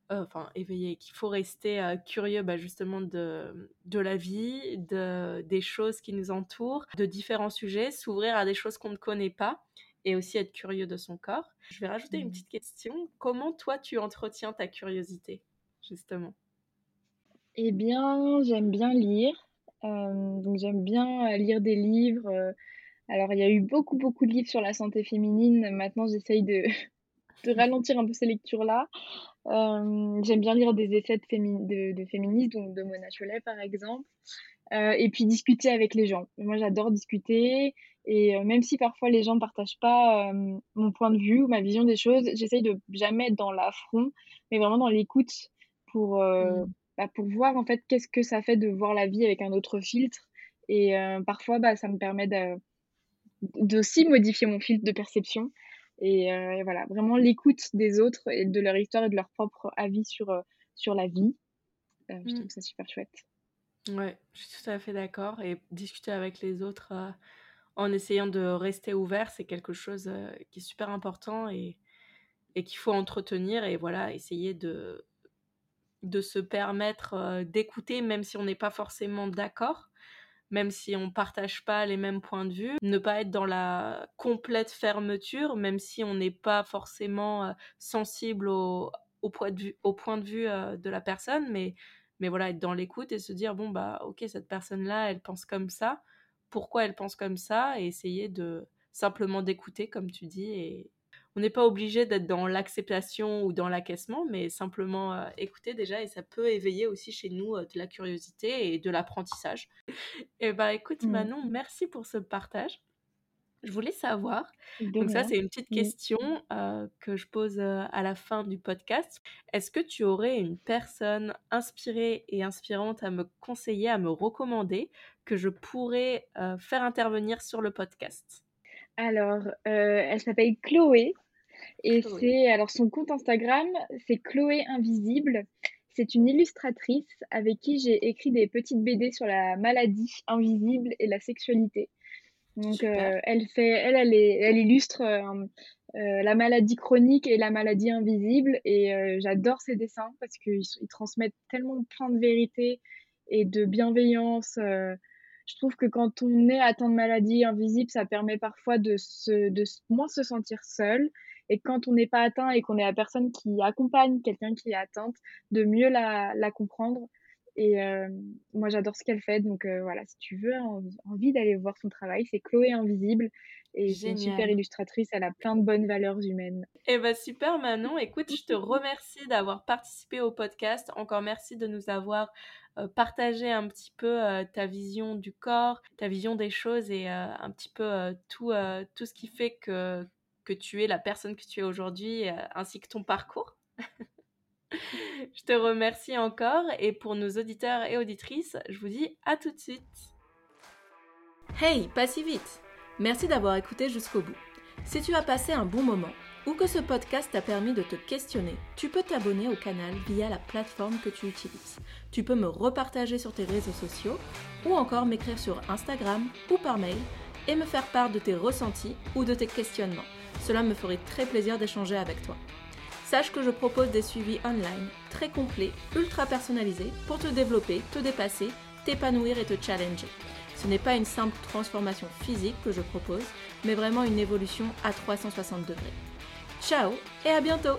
enfin éveillé, qu'il faut rester curieux bah, justement de, de la vie, de, des choses qui nous entourent, de différents sujets, s'ouvrir à des choses qu'on ne connaît pas et aussi être curieux de son corps. Je vais rajouter une mmh. petite question. Comment toi tu entretiens ta curiosité justement? Eh bien, j'aime bien lire. donc j'aime bien lire des livres. alors il y a eu beaucoup beaucoup de livres sur la santé féminine. Maintenant j'essaye de, de ralentir un peu ces lectures-là. Euh, j'aime bien lire des essais de, de, féministes, donc de Mona Chollet par exemple. Euh, et puis discuter avec les gens. Moi, j'adore discuter. Et euh, même si parfois les gens ne partagent pas mon point de vue ou ma vision des choses, j'essaye de jamais être dans l'affront, mais vraiment dans l'écoute pour, mmh. bah, pour voir en fait qu'est-ce que ça fait de voir la vie avec un autre filtre. Et parfois, bah, ça me permet d'aussi modifier mon filtre de perception. Euh, et, voilà, vraiment l'écoute des autres et de leur histoire et de leur propre avis sur, euh, sur la vie. Euh, je trouve mmh. ça super chouette. Ouais, je suis tout à fait d'accord. Et discuter avec les autres en essayant de rester ouvert, c'est quelque chose qui est super important et, et qu'il faut entretenir. Et voilà, essayer de, de se permettre d'écouter, même si on n'est pas forcément d'accord même si on partage pas les mêmes points de vue, ne pas être dans la complète fermeture, même si on n'est pas forcément euh, sensible au, point de vue, au point de vue euh, de la personne, mais, mais voilà, être dans l'écoute et se dire, bon, bah, ok, cette personne-là, elle pense comme ça, pourquoi elle pense comme ça, et essayer de simplement d'écouter, comme tu dis, et, on n'est pas obligé d'être dans l'acceptation ou dans l'acquiescement, mais simplement euh, écouter déjà et ça peut éveiller aussi chez nous euh, de la curiosité et de l'apprentissage. Et bah écoute mmh. Manon, merci pour ce partage. Je voulais savoir, donc ça c'est une petite mmh. question euh, que je pose à la fin du podcast. Est-ce que tu aurais une personne inspirée et inspirante à me conseiller, à me recommander, que je pourrais faire intervenir sur le podcast? Alors, elle s'appelle Chloé. Et c'est alors son compte Instagram, c'est Chloé Invisible. C'est une illustratrice avec qui j'ai écrit des petites BD sur la maladie invisible et la sexualité. Donc euh, elle fait, elle, elle, elle illustre euh, euh, la maladie chronique et la maladie invisible et j'adore ses dessins parce qu'ils transmettent tellement plein de vérité et de bienveillance. Je trouve que quand on est atteint de maladie invisible, ça permet parfois de, se, de moins se sentir seul et quand on n'est pas atteint et qu'on est la personne qui accompagne quelqu'un qui est atteinte, de mieux la, la comprendre. Et euh, moi, j'adore ce qu'elle fait. Donc euh, voilà, si tu veux, envie d'aller voir son travail, c'est Chloé Invisible. Et c'est une super illustratrice, elle a plein de bonnes valeurs humaines. Eh ben super Manon, écoute, je te remercie d'avoir participé au podcast. Encore merci de nous avoir euh, partagé un petit peu ta vision du corps, ta vision des choses et un petit peu tout, tout ce qui fait que, que tu es la personne que tu es aujourd'hui, euh, ainsi que ton parcours. je te remercie encore et pour nos auditeurs et auditrices, je vous dis à tout de suite. Hey, pas si vite Merci d'avoir écouté jusqu'au bout. Si tu as passé un bon moment ou que ce podcast t'a permis de te questionner, tu peux t'abonner au canal via la plateforme que tu utilises. Tu peux me repartager sur tes réseaux sociaux ou encore m'écrire sur Instagram ou par mail et me faire part de tes ressentis ou de tes questionnements. Cela me ferait très plaisir d'échanger avec toi. Sache que je propose des suivis online très complets, ultra personnalisés pour te développer, te dépasser, t'épanouir et te challenger. Ce n'est pas une simple transformation physique que je propose, mais vraiment une évolution à 360 degrés. Ciao et à bientôt